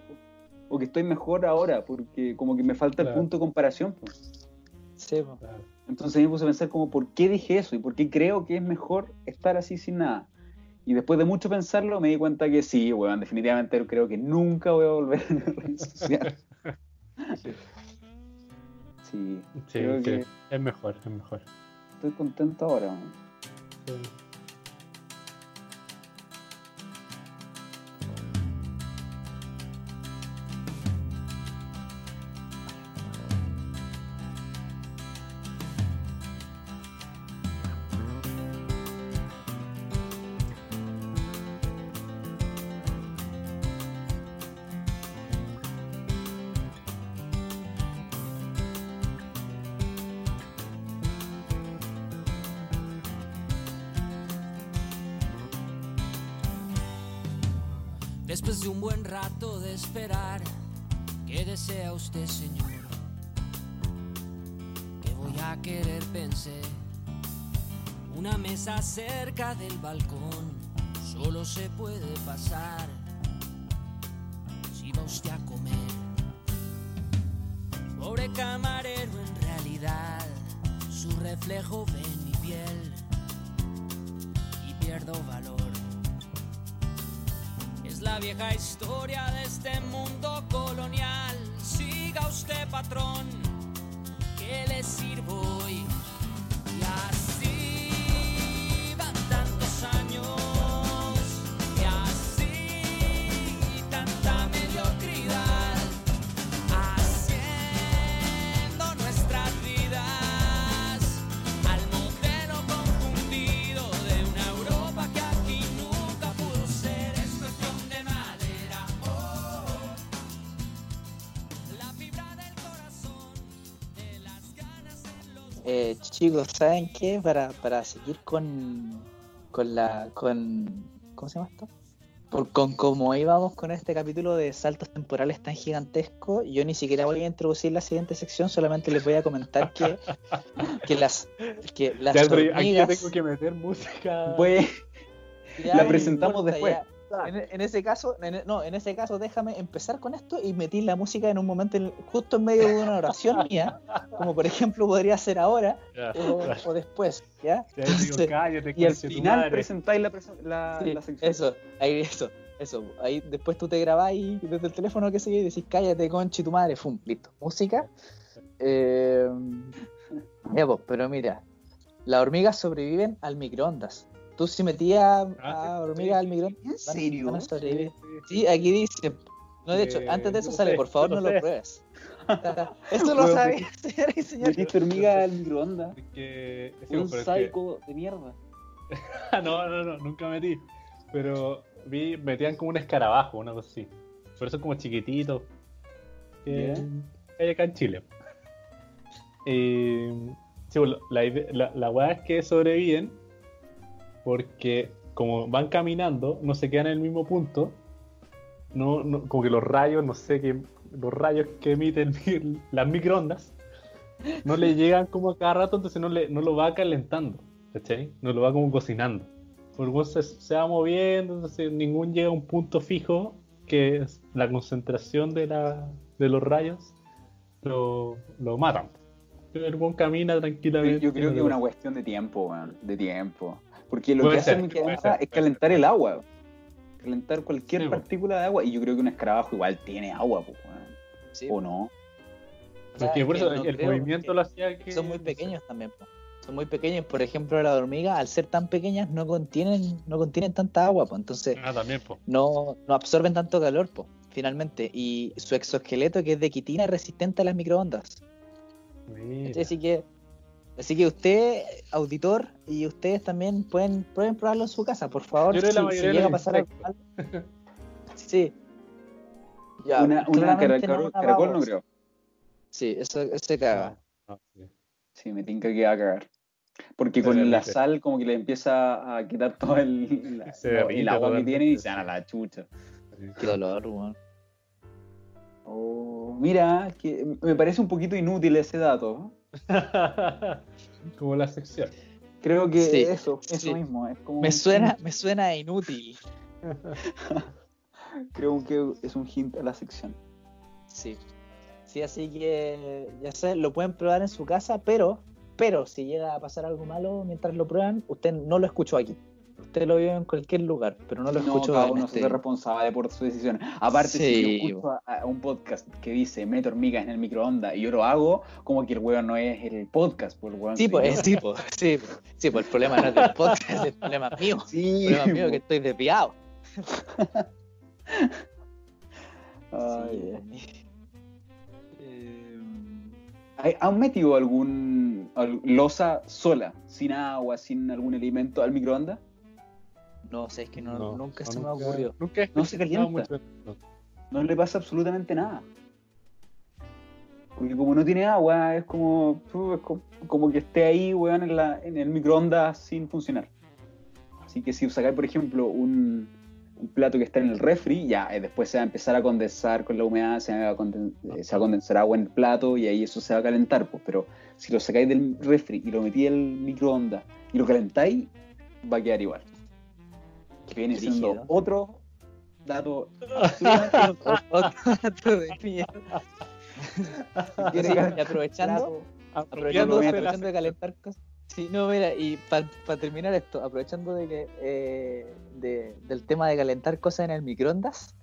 O que estoy mejor ahora, porque como que me falta el punto de comparación. po. Sí. Claro. Entonces me puse a pensar como, ¿por qué dije eso? ¿Y por qué creo que es mejor estar así sin nada? Y después de mucho pensarlo me di cuenta que sí, weón, definitivamente creo que nunca voy a volver a las redes sociales. Sí, Sí, sí, creo sí. que Es mejor, es mejor. Estoy contento ahora. weón. Sí. Después de un buen rato de esperar, ¿qué desea usted, señor? ¿Qué voy a querer? Pensé. Una mesa cerca del balcón, solo se puede pasar chicos, ¿saben qué? Para, para seguir con, con la. con ¿Cómo se llama esto? Por, con como íbamos con este capítulo de saltos temporales tan gigantesco, yo ni siquiera voy a introducir la siguiente sección, solamente les voy a comentar que, que las, que las Ya, aquí tengo que meter música. Ya, la presentamos importa, después. ya. En, en ese caso, en, no, en ese caso déjame empezar con esto y metí la música en un momento en- justo en medio de una oración mía, como por ejemplo podría ser ahora o, o después, ¿ya? ya digo, Entonces, cállate, y al final presentáis la, la, Sí, la sección. eso, ahí eso, eso. Ahí después tú te grabáis desde el teléfono que sé yo, y decís cállate conchi tu madre, fum, listo. Música. Eh, ya, pues, pero mira, las hormigas sobreviven al microondas. Tú si metías Ah, a hormigas sí. al microondas, ¿En serio? van a sobrevivir. Sí, aquí dice. No, de hecho, Eh, antes de eso sale, sé, por favor, no lo pruebes. Esto lo sabía, señoras y señores. Metiste hormiga al microondas. Es que, sí, Un psycho de mierda. no, no, no, nunca metí. Pero vi, metían como un escarabajo, una cosa así. Por eso como chiquitito. Que hay acá en Chile. Eh, sí, bueno, la, ide- la, la weá es que sobreviven porque como van caminando, no se quedan en el mismo punto. No, no- como que los rayos, no sé qué, los rayos que emiten mi- las microondas no le llegan como a cada rato, entonces no, le, no lo va calentando, ¿cachai? No lo va como cocinando. Por lo se, se va moviendo, entonces ningún llega a un punto fijo que es la concentración de, la, de los rayos lo, lo matan. Pero el buen camina tranquilamente. Yo creo que es una cuestión de tiempo, weón. De tiempo. Porque lo Puede que hace ser, es calentar ser. el agua. Calentar cualquier Sí, partícula de agua. Y yo creo que un escarabajo igual tiene agua, pues. Sí, ¿O no? Porque por que eso no el creo movimiento lo hacía que. son muy no sé. pequeños también. po. Son muy pequeños. Por ejemplo, las hormigas, al ser tan pequeñas, no contienen, no contienen tanta agua, pues entonces Ah, también, no, no absorben tanto calor, pues, finalmente. Y su exoesqueleto, que es de quitina, es resistente a las microondas. Mira. Así que, así que usted, auditor, y ustedes también pueden, pueden probarlo en su casa, por favor. Yo la si, llega a pasar algo. Sí. Ya, una una caracol, una caracol no creo. Sí, eso, eso se caga. Ah, sí. Sí, me tinca que va a cagar. Porque Se con la sal como que le empieza a quitar todo el, la- Se el agua que tiene y se van a la chucha. Qué dolor, weón. Oh, mira, que me parece un poquito inútil ese dato. Como la sección. Creo que Sí, eso, eso sí. mismo. Es como Me suena, me suena inútil. hint- creo que es un hint a la sección. Sí. Sí, así que ya sé, lo pueden probar en su casa, pero, pero si llega a pasar algo malo mientras lo prueban, usted no lo escuchó aquí. Usted lo vio en cualquier lugar, pero no lo No, escuchó cada uno este- se hace responsable por sus decisiones. Aparte, Sí, si yo escucho a, a un podcast que dice mete hormigas en el microondas y yo lo hago, como que el weón no es el podcast, pues el weón Sí, pues, yo. sí, pues, sí, pues, sí, pues el problema no es del podcast, es el problema mío. Sí, El problema mío es que estoy desviado. Ay, Sí. Eh, ¿Hay- ¿Han metido algún al- losa sola, sin agua, sin algún alimento al microondas? No sé, es que no, No, nunca se me ha nunca- ocurrido. Nunca No se calienta. mucho. No le pasa absolutamente nada. Porque como no tiene agua, es como, es como, que esté ahí, weón, en, la, en el microondas sin funcionar. Así que si sacáis, por ejemplo, un, un plato que está en el refri, ya eh, después se va a empezar a condensar con la humedad, se va a, conden- eh, se va a condensar agua en el plato y ahí eso se va a calentar. Pues, pero si lo sacáis del refri y lo metí al microondas y lo calentáis, va a quedar igual. Que viene siendo otro dato Otro de mierda. Sí, aprovechando, aprovechando, aprovechando de calentar cosas. Sí, no, mira, y para terminar esto, aprovechando de que eh, de- del tema de calentar cosas en el microondas,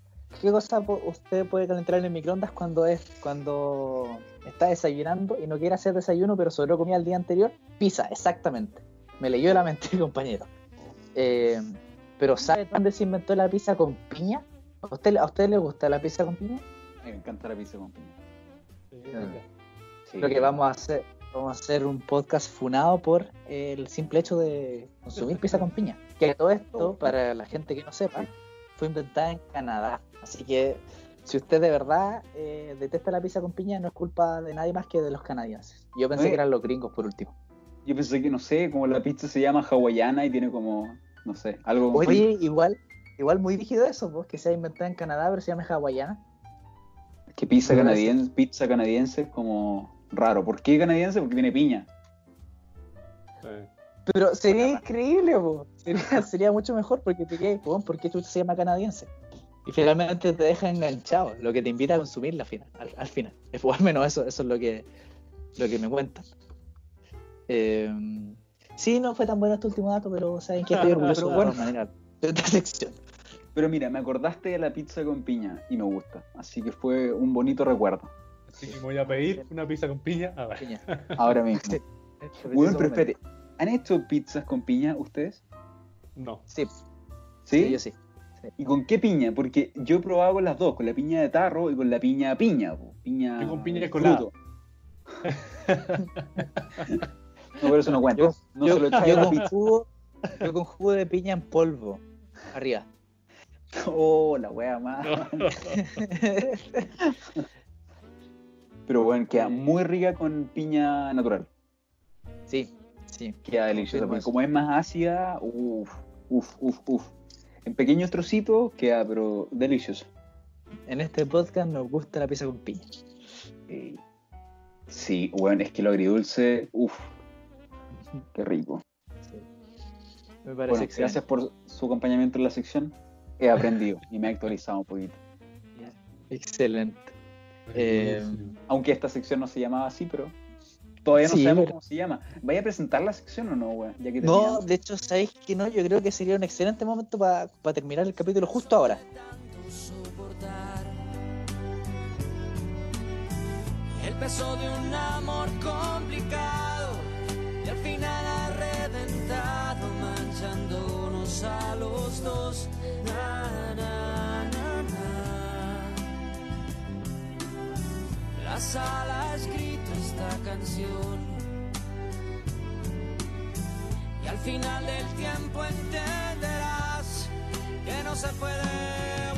¿qué cosa usted puede calentar en el microondas cuando es cuando está desayunando y no quiere hacer desayuno, pero sobró comida el día anterior? Pizza, exactamente. Me leyó la mente, compañero. Eh, pero ¿sabe dónde se inventó la pizza con piña? ¿A usted, ¿A usted le gusta la pizza con piña? Me encanta la pizza con piña. Sí. Creo que vamos a hacer vamos a hacer un podcast funado por el simple hecho de consumir pizza con piña. Que todo esto, para la gente que no sepa, fue inventada en Canadá. Así que si usted de verdad eh, detesta la pizza con piña, no es culpa de nadie más que de los canadienses. Yo pensé Oye. que eran los gringos por último. Yo pensé que, no sé, como la pizza se llama hawaiana y tiene como, no sé, algo... Oye, igual, igual muy rígido eso, pues, que se ha inventado en Canadá, pero se llama hawaiana. Que pizza canadiense, pizza canadiense es como raro. ¿Por qué canadiense? Porque tiene piña. Pero sería increíble, po. Sería, sería mucho mejor porque te quedas, po, ¿por qué tú se llama canadiense? Y finalmente te deja enganchado, lo que te invita a consumirla al final. Al, al final. Es, o al menos eso, eso es lo que, lo que me cuentan. Eh, sí, no fue tan bueno este último dato, pero saben que estoy orgulloso Pero de bueno. alguna manera de esta sección. Pero mira, me acordaste de la pizza con piña y me gusta. Así que fue un bonito recuerdo. Así que me voy a pedir una pizza con piña. Ahora mismo. Sí. Bueno, pero espérate. ¿Han hecho pizzas con piña ustedes? No. Sí, ¿Sí? sí, yo sí. ¿Y con qué piña? Porque yo he probado con las dos, con la piña de tarro y con la piña piña. po. Piña Yo con piña de colada. No, por eso no cuenta. Yo, no yo- se lo yo con jugo, yo con jugo de piña en polvo. Arriba. Oh, la wea más. Pero bueno, queda muy rica con piña natural. sí, sí. Queda deliciosa. Porque como es más ácida, uff, uff, uff, uff. En pequeños trocitos queda, pero delicioso. En este podcast nos gusta la pizza con piña. Sí, bueno, es que lo agridulce, uff, qué rico. Sí. Me parece Bueno, gracias por su acompañamiento en la sección. He aprendido y me he actualizado un poquito. Excelente. Eh, Aunque esta sección no se llamaba así, pero todavía no Sí, sabemos pero- cómo se llama. ¿Vaya a presentar la sección o no? Ya que No, de hecho, ¿sabéis que no? Yo creo que sería un excelente momento para terminar el capítulo justo ahora. el peso de un amor complicado final ha reventado manchándonos a los dos. La sala ha escrito esta canción y al final del tiempo entenderás que no se puede